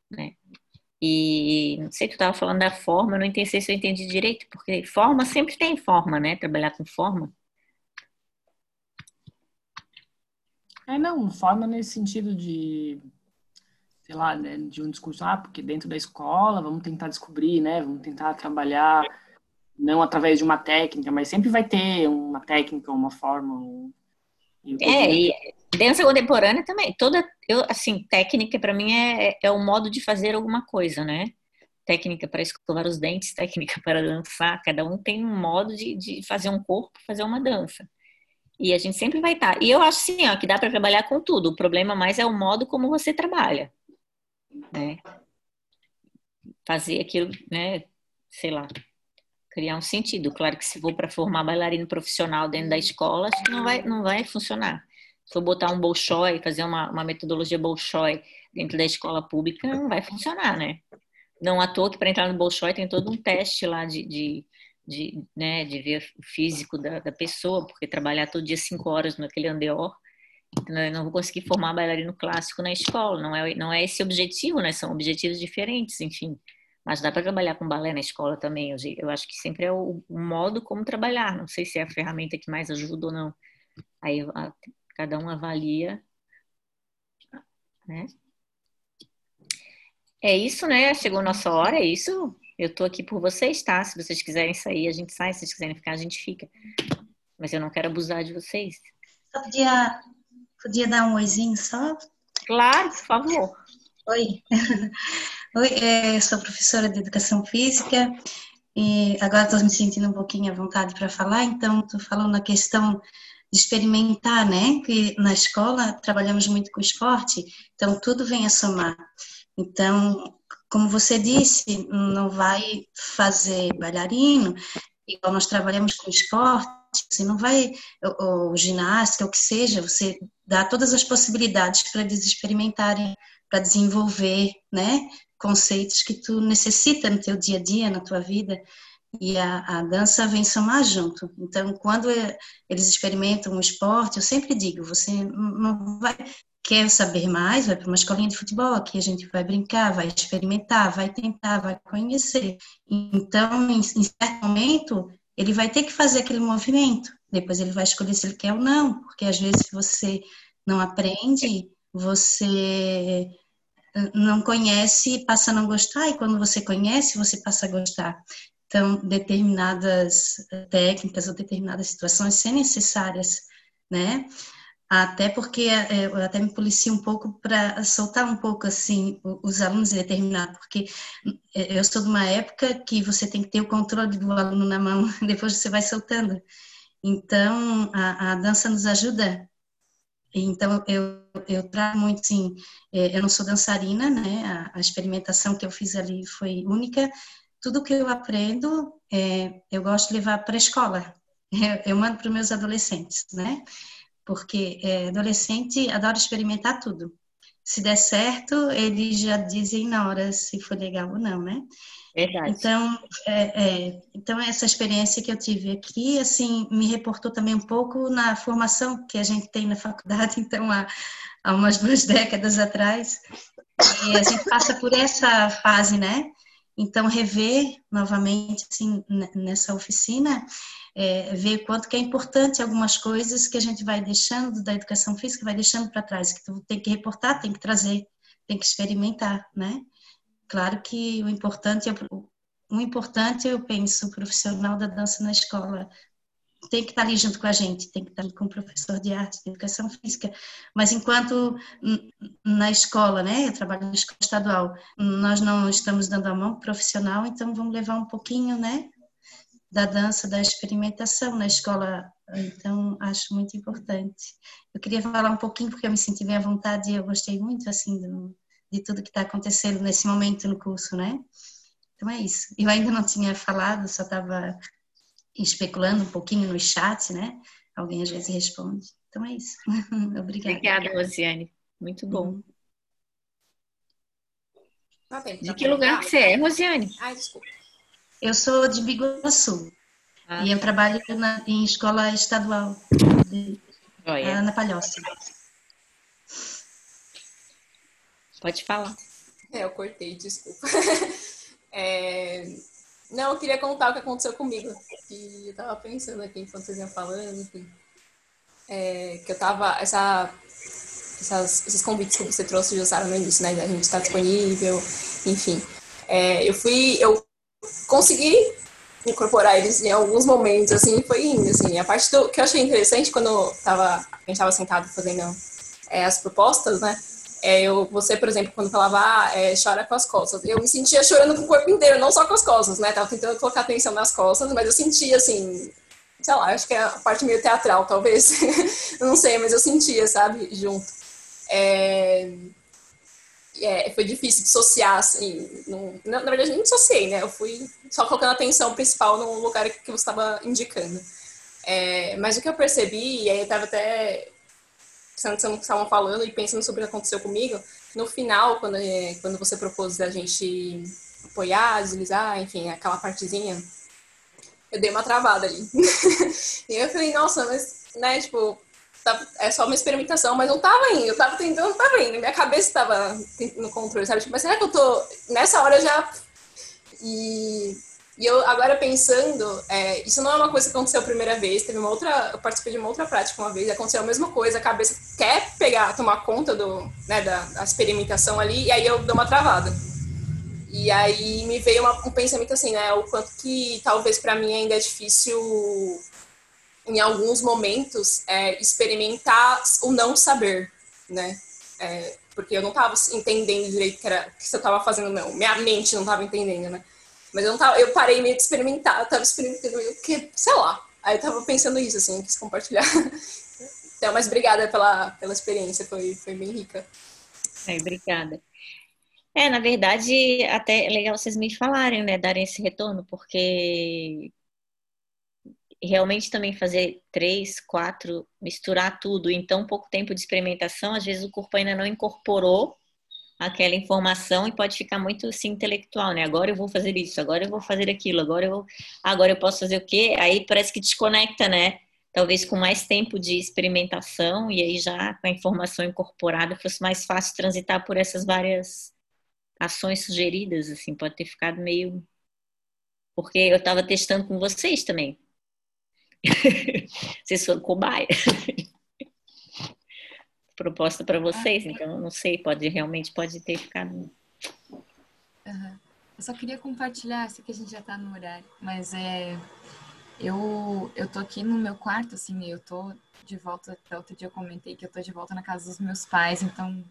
né? E não sei, tu estava falando da forma, não entendi se eu entendi direito, porque forma sempre tem forma, né? Trabalhar com forma. É, não, forma nesse sentido de, sei lá, né, de um discurso, ah, porque dentro da escola vamos tentar descobrir, né? Vamos tentar trabalhar não através de uma técnica, mas sempre vai ter uma técnica, uma forma. Um... É, e dança contemporânea também. Toda, eu, assim, técnica para mim é, é o modo de fazer alguma coisa, né? Técnica para escovar os dentes, técnica para dançar. Cada um tem um modo de, de fazer um corpo, fazer uma dança. E a gente sempre vai estar. Tá. E eu acho sim, ó, que dá para trabalhar com tudo. O problema mais é o modo como você trabalha, né? Fazer aquilo, né? Sei lá, criar um sentido. Claro que se for para formar bailarino profissional dentro da escola, acho que não vai, não vai funcionar. Se for botar um Bolshoi, fazer uma, uma metodologia Bolshoi dentro da escola pública, não vai funcionar, né? Não à toa que para entrar no Bolshoi tem todo um teste lá de, de, de, né, de ver o físico da, da pessoa, porque trabalhar todo dia cinco horas naquele andeor, então eu não vou conseguir formar bailarino clássico na escola. Não é, não é esse objetivo, né? São objetivos diferentes, enfim. Mas dá para trabalhar com balé na escola também. Eu, eu acho que sempre é o, o, modo como trabalhar. Não sei se é a ferramenta que mais ajuda ou não. Aí a, cada um avalia. Né? É isso, né? Chegou a nossa hora, é isso. Eu tô aqui por vocês, tá? Se vocês quiserem sair, a gente sai. Se vocês quiserem ficar, a gente fica. Mas eu não quero abusar de vocês. Só podia, podia dar um oizinho só? Claro, por favor. Oi. Oi, é, sou professora de educação física e agora estou me sentindo um pouquinho à vontade para falar, então estou falando a questão de experimentar, né? Que na escola trabalhamos muito com esporte, então tudo vem a somar. Então, como você disse, não vai fazer bailarino, igual nós trabalhamos com esporte, você não vai, ou, ou ginástica, o que seja, você dá todas as possibilidades para eles experimentarem, para desenvolver, né? conceitos que tu necessita no teu dia a dia, na tua vida, e a, a dança vem somar junto. Então, quando eles experimentam um esporte, eu sempre digo, você não vai quer saber mais, vai para uma escolinha de futebol, aqui a gente vai brincar, vai experimentar, vai tentar, vai conhecer. Então, em, em certo momento, ele vai ter que fazer aquele movimento. Depois ele vai escolher se ele quer ou não, porque às vezes você não aprende, você não conhece passa a não gostar, e quando você conhece, você passa a gostar. Então, determinadas técnicas ou determinadas situações são necessárias, né? Até porque é, eu até me policio um pouco para soltar um pouco assim os alunos e determinar, porque eu sou de uma época que você tem que ter o controle do aluno na mão, depois você vai soltando. Então, a, a dança nos ajuda então, eu, eu trago muito, sim, é, eu não sou dançarina, né, a, a, experimentação que eu fiz ali foi única, tudo que eu aprendo, é, eu gosto de levar para a escola, eu, eu mando para os meus adolescentes, né, porque é, adolescente adora experimentar tudo, se der certo, eles já dizem na hora se foi legal ou não, né? Verdade. Então, é, é, então essa experiência que eu tive aqui, assim, me reportou também um pouco na formação que a gente tem na faculdade, então há, há umas duas décadas atrás, e a gente passa por essa fase, né? Então, rever novamente, assim, nessa oficina, é, ver quanto que é importante algumas coisas que a gente vai deixando da educação física, vai deixando para trás, que tu tem que reportar, tem que trazer, tem que experimentar, né? Claro que o importante é o importante eu penso o profissional da dança na escola tem que estar ali junto com a gente, tem que estar com o professor de arte, de educação física. Mas enquanto na escola, né, eu trabalho na escola estadual, nós não estamos dando a mão profissional, então vamos levar um pouquinho, né, da dança, da experimentação na escola. Então, acho muito importante. Eu queria falar um pouquinho, porque eu me senti bem à vontade e eu gostei muito, assim, do, de tudo que está acontecendo nesse momento no curso, né? Então, é isso. Eu ainda não tinha falado, só estava especulando um pouquinho no chat, né? Alguém às vezes responde. Então, é isso. Obrigada. Obrigada, Rosiane. Muito bom. Uhum. Tá bem, de tá que lugar que você é, Rosiane? Ai, desculpa. Eu sou de Biguaçu ah. e eu trabalho na, em escola estadual de Ana Palhoça. Pode falar. É, eu cortei, desculpa. É... Não, eu queria contar o que aconteceu comigo. Que eu tava pensando aqui enquanto vocês iam falando, enfim. É, que eu tava. Essa, essas, esses convites que você trouxe, Jussara, no início, né? A gente está disponível, enfim. É, eu fui. Eu consegui incorporar eles em alguns momentos, assim, foi indo, assim. A parte do, que eu achei interessante quando tava, a gente estava sentado fazendo é, as propostas, né? É, eu, você, por exemplo, quando falava, ah, é, chora com as costas, eu me sentia chorando com o corpo inteiro, não só com as costas, né? Tava tentando colocar atenção nas costas, mas eu sentia, assim, sei lá, acho que é a parte meio teatral, talvez. não sei, mas eu sentia, sabe, junto. É, é, foi difícil dissociar, assim. Não, na, verdade, nem dissociei, né? Eu fui só colocando atenção principal no lugar que você estava indicando. É, mas o que eu percebi, e aí eu estava até pensando no que estavam falando e pensando sobre o que aconteceu comigo, no final, quando, é, quando você propôs a gente apoiar, deslizar, enfim, aquela partezinha, eu dei uma travada ali. e eu falei, nossa, mas, né, tipo, Tá, é só uma experimentação, mas não tava indo, eu tava tentando, não tava indo, minha cabeça tava no controle, sabe? Tipo, mas será que eu tô. Nessa hora eu já. E, e eu agora pensando, é, isso não é uma coisa que aconteceu a primeira vez, teve uma outra. Eu participei de uma outra prática uma vez, aconteceu a mesma coisa, a cabeça quer pegar, tomar conta do, né, da, da experimentação ali, e aí eu dou uma travada. E aí me veio uma, um pensamento assim, né? O quanto que talvez para mim ainda é difícil em alguns momentos, é, experimentar o não saber, né? É, porque eu não estava entendendo direito que era que eu estava fazendo, não. Minha mente não estava entendendo, né? Mas eu não tava, eu parei meio de experimentar, eu tava experimentando o que, sei lá. Aí eu tava pensando isso, assim, quis compartilhar. Então, mas obrigada pela, pela experiência, foi, foi bem rica. É, obrigada. É, na verdade, até é legal vocês me falarem, né, darem esse retorno, porque realmente também fazer três, quatro, misturar tudo em tão pouco tempo de experimentação, às vezes o corpo ainda não incorporou aquela informação e pode ficar muito assim intelectual, né? Agora eu vou fazer isso, agora eu vou fazer aquilo, agora eu vou, agora eu posso fazer o quê? Aí parece que desconecta, né? Talvez com mais tempo de experimentação e aí já com a informação incorporada fosse mais fácil transitar por essas várias ações sugeridas, assim, pode ter ficado meio porque eu estava testando com vocês também. vocês foram cobaia. Proposta para vocês, então não sei, pode realmente pode ter ficado. Uhum. Eu só queria compartilhar, sei que a gente já está no horário, mas é eu eu tô aqui no meu quarto, assim, eu tô de volta, até outro dia eu comentei que eu tô de volta na casa dos meus pais, então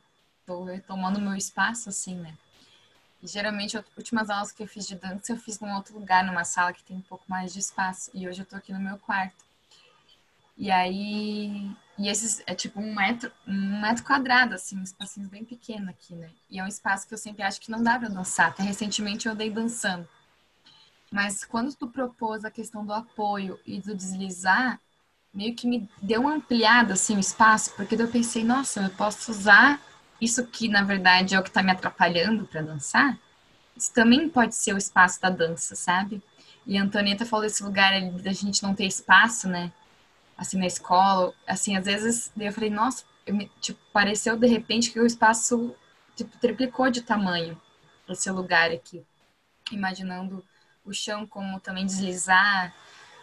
tô tomando meu espaço, assim, né? E, geralmente, as últimas aulas que eu fiz de dança, eu fiz num outro lugar, numa sala que tem um pouco mais de espaço. E hoje eu tô aqui no meu quarto. E aí, e esses é tipo um metro, um metro quadrado, assim, um espacinho bem pequeno aqui, né? E é um espaço que eu sempre acho que não dá pra dançar. Até recentemente eu dei dançando. Mas quando tu propôs a questão do apoio e do deslizar, meio que me deu uma ampliada, assim, o espaço, porque eu pensei, nossa, eu posso usar isso que na verdade é o que está me atrapalhando para dançar, isso também pode ser o espaço da dança, sabe? E a Antonieta falou desse lugar ali da gente não ter espaço, né? Assim, na escola, assim, às vezes eu falei, nossa, me, tipo, pareceu de repente que o espaço tipo, triplicou de tamanho esse lugar aqui. Imaginando o chão como também deslizar,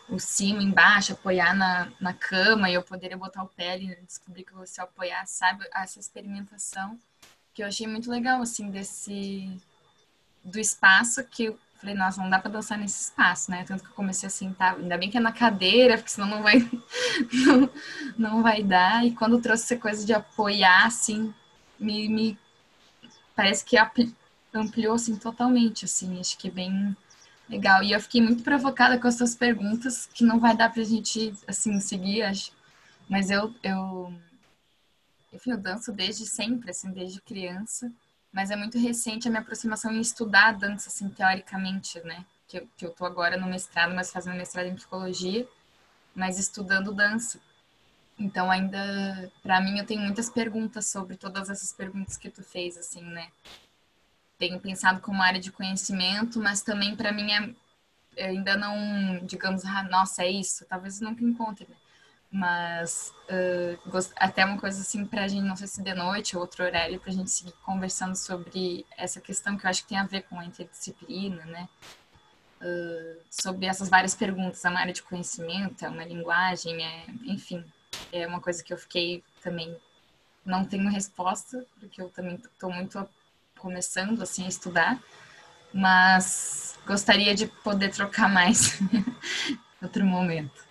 o cima embaixo, apoiar na, na cama e eu poderia botar o pé e descobrir que você apoiar, sabe? Essa experimentação que eu achei muito legal, assim, desse... do espaço que falei, nossa, não dá para dançar nesse espaço, né? Tanto que eu comecei a sentar, ainda bem que é na cadeira, porque senão não vai, não, não vai dar. E quando trouxe essa coisa de apoiar, assim, me, me parece que ampliou, assim, totalmente, assim, acho que é bem Legal, e eu fiquei muito provocada com as suas perguntas, que não vai dar pra gente, assim, seguir, acho. Mas eu, eu, enfim, eu danço desde sempre, assim, desde criança. Mas é muito recente a minha aproximação em estudar dança, assim, teoricamente, né? Que eu, que eu tô agora no mestrado, mas fazendo mestrado em psicologia, mas estudando dança. Então, ainda, para mim, eu tenho muitas perguntas sobre todas essas perguntas que tu fez, assim, né? tenho pensado como área de conhecimento, mas também para mim é, é, ainda não, digamos, ah, nossa, é isso, talvez nunca encontre, né? Mas uh, até uma coisa assim para a gente, não sei se de noite ou outro horário, para a gente seguir conversando sobre essa questão que eu acho que tem a ver com a interdisciplina, né? Uh, sobre essas várias perguntas, é uma área de conhecimento, é uma linguagem, é, enfim, é uma coisa que eu fiquei também não tenho resposta, porque eu também estou muito começando assim a estudar, mas gostaria de poder trocar mais outro momento.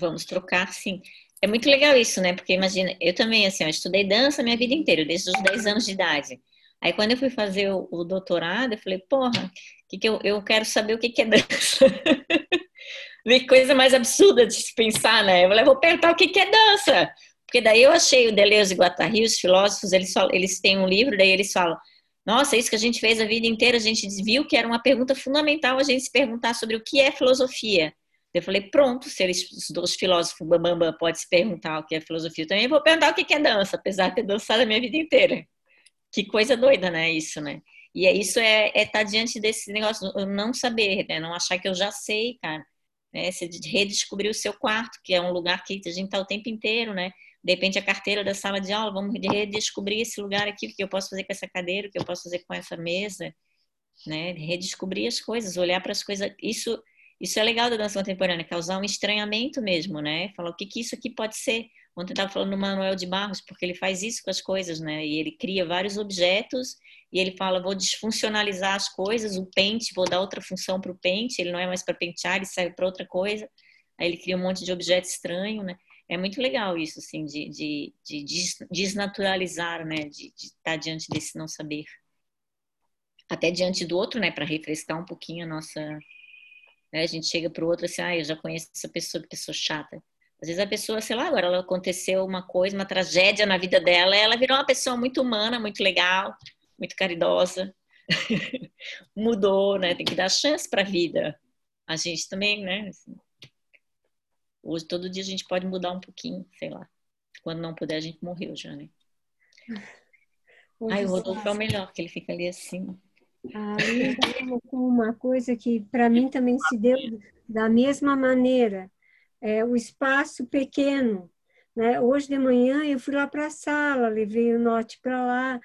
Vamos trocar, sim. É muito legal isso, né? Porque imagina, eu também, assim, eu estudei dança minha vida inteira, desde os 10 anos de idade. Aí quando eu fui fazer o, o doutorado, eu falei, porra, que que eu, eu quero saber o que, que é dança. que coisa mais absurda de se pensar, né? Eu falei, vou perguntar o que, que é dança. Porque daí eu achei o Deleuze e Guattari, os filósofos, eles, eles têm um livro, daí eles falam, nossa, isso que a gente fez a vida inteira, a gente viu que era uma pergunta fundamental a gente se perguntar sobre o que é filosofia. Eu falei, pronto, se eles, os filósofos bambambam podem se perguntar o que é filosofia, eu também vou perguntar o que é dança, apesar de ter dançado a minha vida inteira. Que coisa doida, né? Isso, né? E é isso é estar é tá diante desse negócio, não saber, né? Não achar que eu já sei, cara. Né? Você redescobrir o seu quarto, que é um lugar que a gente está o tempo inteiro, né? de repente a carteira da sala de aula, vamos redescobrir esse lugar aqui, o que eu posso fazer com essa cadeira, o que eu posso fazer com essa mesa, né? Redescobrir as coisas, olhar para as coisas. Isso, isso é legal da dança contemporânea, causar um estranhamento mesmo, né? Falar o que, que isso aqui pode ser. Ontem estava falando do Manuel de Barros, porque ele faz isso com as coisas, né? E ele cria vários objetos e ele fala: vou desfuncionalizar as coisas, o pente, vou dar outra função para o pente, ele não é mais para pentear, ele serve para outra coisa. Aí ele cria um monte de objeto estranho, né? é muito legal isso, assim, de, de, de desnaturalizar, né, de, de estar diante desse não saber. Até diante do outro, né, para refrescar um pouquinho a nossa. Né, a gente chega para o outro assim, ah, eu já conheço essa pessoa, que pessoa chata. Às vezes a pessoa, sei lá, agora ela aconteceu uma coisa, uma tragédia na vida dela, ela virou uma pessoa muito humana, muito legal, muito caridosa. Mudou, né? Tem que dar chance para a vida. A gente também, né? Assim, Hoje, todo dia a gente pode mudar um pouquinho, sei lá. Quando não puder, a gente morreu já, né? Ai, o Rodolfo é o melhor, que ele fica ali assim. Ah, com uma coisa que para mim também se deu da mesma maneira. É, o espaço pequeno. Né? Hoje de manhã eu fui lá para a sala, levei o note para lá,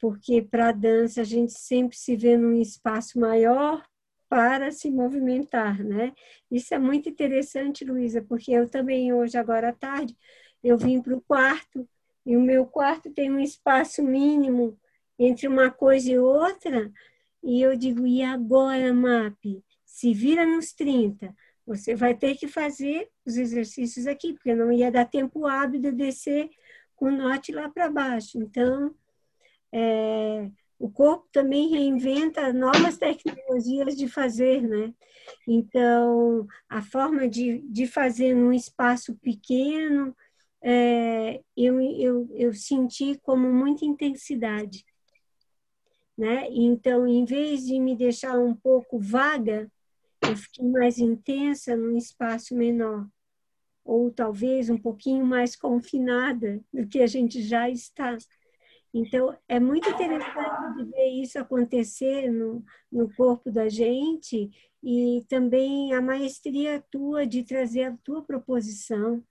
porque para a dança a gente sempre se vê num espaço maior para se movimentar, né? Isso é muito interessante, Luísa, porque eu também hoje, agora à tarde, eu vim para o quarto, e o meu quarto tem um espaço mínimo entre uma coisa e outra, e eu digo, e agora, MAP? Se vira nos 30, você vai ter que fazer os exercícios aqui, porque não ia dar tempo hábil de descer com o norte lá para baixo. Então, é, o corpo também reinventa novas tecnologias de fazer, né? Então, a forma de, de fazer num espaço pequeno, é, eu, eu, eu senti como muita intensidade. Né? Então, em vez de me deixar um pouco vaga, eu fiquei mais intensa num espaço menor. Ou talvez um pouquinho mais confinada do que a gente já está. Então, é muito interessante ver isso acontecer no, no corpo da gente e também a maestria tua de trazer a tua proposição,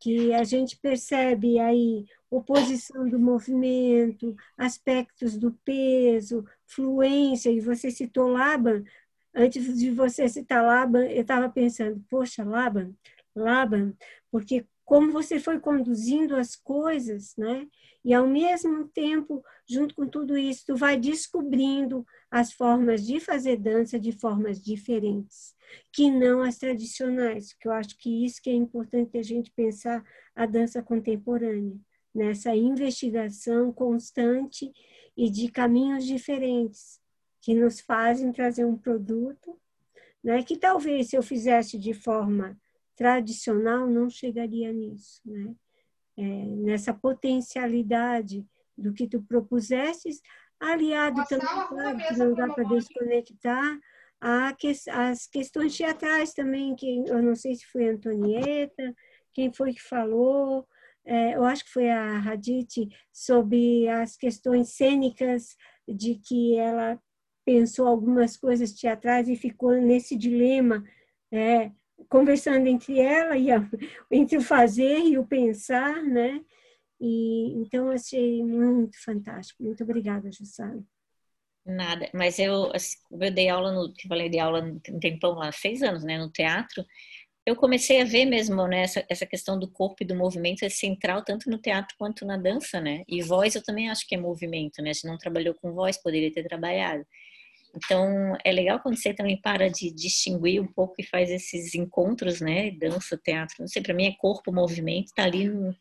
que a gente percebe aí oposição do movimento, aspectos do peso, fluência, e você citou Laban, antes de você citar Laban, eu estava pensando, poxa, Laban, Laban, porque como você foi conduzindo as coisas, né? E ao mesmo tempo, junto com tudo isso, tu vai descobrindo as formas de fazer dança de formas diferentes, que não as tradicionais, que eu acho que isso que é importante a gente pensar a dança contemporânea, nessa investigação constante e de caminhos diferentes que nos fazem trazer um produto, né, que talvez se eu fizesse de forma tradicional não chegaria nisso, né? É, nessa potencialidade do que tu propusesses, aliado também, claro, que não dá para desconectar, que, as questões teatrais também, que eu não sei se foi a Antonieta, quem foi que falou, é, eu acho que foi a Radite, sobre as questões cênicas, de que ela pensou algumas coisas teatrais e ficou nesse dilema, é, conversando entre ela e a, entre o fazer e o pensar, né? E então achei muito fantástico. Muito obrigada, Jussara. Nada, mas eu, assim, eu dei aula no, que falei, dei aula no tempão lá, seis anos, né, no teatro. Eu comecei a ver mesmo, né, essa, essa questão do corpo e do movimento é central tanto no teatro quanto na dança, né? E voz eu também acho que é movimento, né? Se não trabalhou com voz, poderia ter trabalhado. Então, é legal quando você também para de distinguir um pouco e faz esses encontros, né? Dança, teatro, não sei, para mim é corpo, movimento, tá ali, no,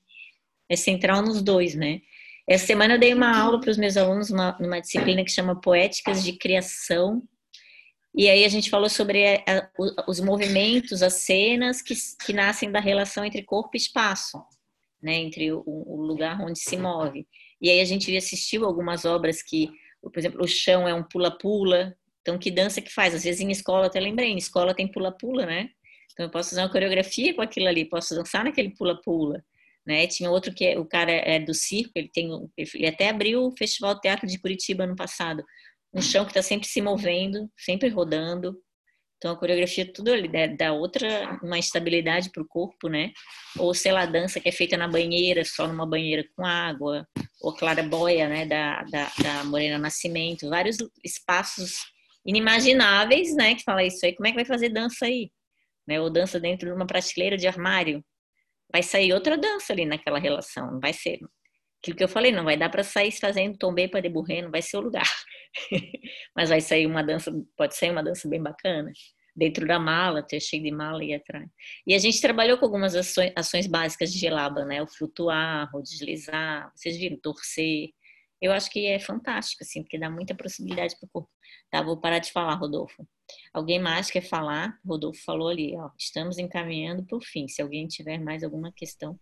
é central nos dois, né? Essa semana eu dei uma aula para os meus alunos, uma, numa disciplina que chama Poéticas de Criação, e aí a gente falou sobre a, a, os movimentos, as cenas que, que nascem da relação entre corpo e espaço, né? Entre o, o lugar onde se move. E aí a gente assistiu algumas obras que por exemplo, o chão é um pula-pula. Então, que dança que faz? Às vezes em escola, até lembrei, em escola tem pula-pula, né? Então, eu posso fazer uma coreografia com aquilo ali, posso dançar naquele pula-pula. Né? Tinha outro que é, o cara é do circo, ele tem ele até abriu o Festival Teatro de Curitiba no passado. Um chão que está sempre se movendo, sempre rodando. Então a coreografia tudo ali dá outra uma estabilidade para o corpo, né? Ou sei lá, dança que é feita na banheira, só numa banheira com água, ou Clara Boia, né, da, da, da Morena Nascimento, vários espaços inimagináveis, né, que fala isso aí, como é que vai fazer dança aí? Né, ou dança dentro de uma prateleira de armário. Vai sair outra dança ali naquela relação, não vai ser aquilo que eu falei, não vai dar para sair fazendo tombei para deburrer, não vai ser o lugar. Mas vai sair uma dança, pode ser uma dança bem bacana dentro da mala, ter cheio de mala e atrás. E a gente trabalhou com algumas ações, ações básicas de gelaba, né? O flutuar, o deslizar, vocês viram, torcer. Eu acho que é fantástico, assim, porque dá muita possibilidade para o corpo. Tá, vou parar de falar, Rodolfo. Alguém mais quer falar? Rodolfo falou ali, ó, estamos encaminhando para o fim. Se alguém tiver mais alguma questão.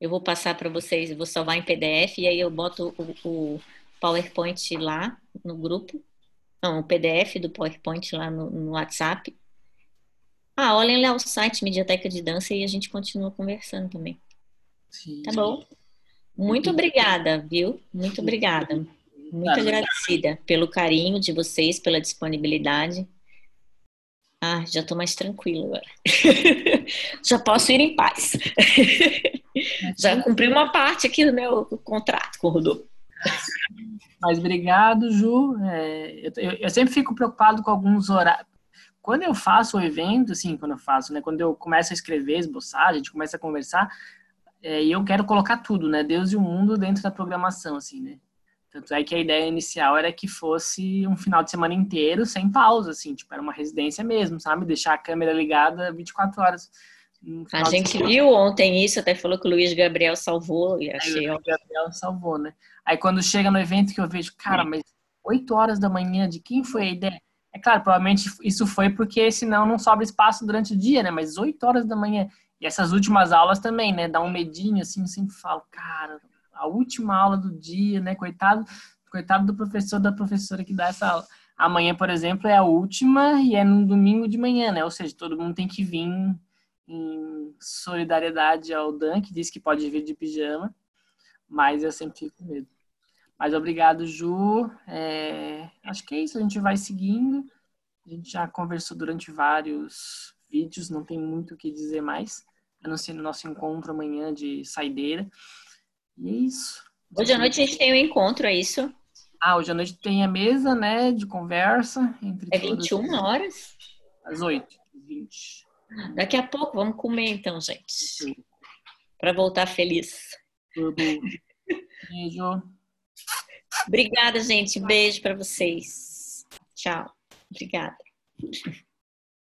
Eu vou passar para vocês, vou salvar em PDF e aí eu boto o, o PowerPoint lá no grupo. Não, o PDF do PowerPoint lá no, no WhatsApp. Ah, olhem lá o site Mediateca de Dança e a gente continua conversando também. Sim. Tá bom? Muito obrigada, viu? Muito obrigada. Muito agradecida pelo carinho de vocês, pela disponibilidade. Ah, já estou mais tranquila agora. já posso ir em paz. já cumpri uma parte aqui do meu contrato com o Rodolfo. Mas obrigado, Ju. É, eu, eu, sempre fico preocupado com alguns horários. Quando eu faço o evento, assim, quando eu faço, né? Quando eu começo a escrever, esboçar, a gente começa a conversar, é, e eu quero colocar tudo, né? Deus e o mundo dentro da programação, assim, né? Tanto é que a ideia inicial era que fosse um final de semana inteiro, sem pausa, assim, tipo, era uma residência mesmo, sabe? Deixar a câmera ligada 24 horas. A gente viu ontem isso, até falou que o Luiz Gabriel salvou e achei. o Gabriel salvou, né? Aí quando chega no evento que eu vejo, cara, mas 8 horas da manhã, de quem foi a ideia? É claro, provavelmente isso foi porque senão não sobra espaço durante o dia, né? Mas 8 horas da manhã. E essas últimas aulas também, né? Dá um medinho, assim, eu sempre falo, cara, a última aula do dia, né? Coitado, coitado do professor, da professora que dá essa aula. Amanhã, por exemplo, é a última e é no domingo de manhã, né? Ou seja, todo mundo tem que vir em solidariedade ao Dan, que disse que pode vir de pijama, mas eu sempre fico com medo. Mas obrigado, Ju. É, acho que é isso, a gente vai seguindo. A gente já conversou durante vários vídeos, não tem muito o que dizer mais, a não ser no nosso encontro amanhã de saideira. E é isso. Hoje à noite a gente tem um encontro, é isso? Ah, hoje à noite tem a mesa, né, de conversa. Entre é 21 todas... horas? Às 8, 20. Daqui a pouco, vamos comer então, gente. Para voltar feliz. Tudo. Beijo. Obrigada, gente. Beijo para vocês. Tchau. Obrigada.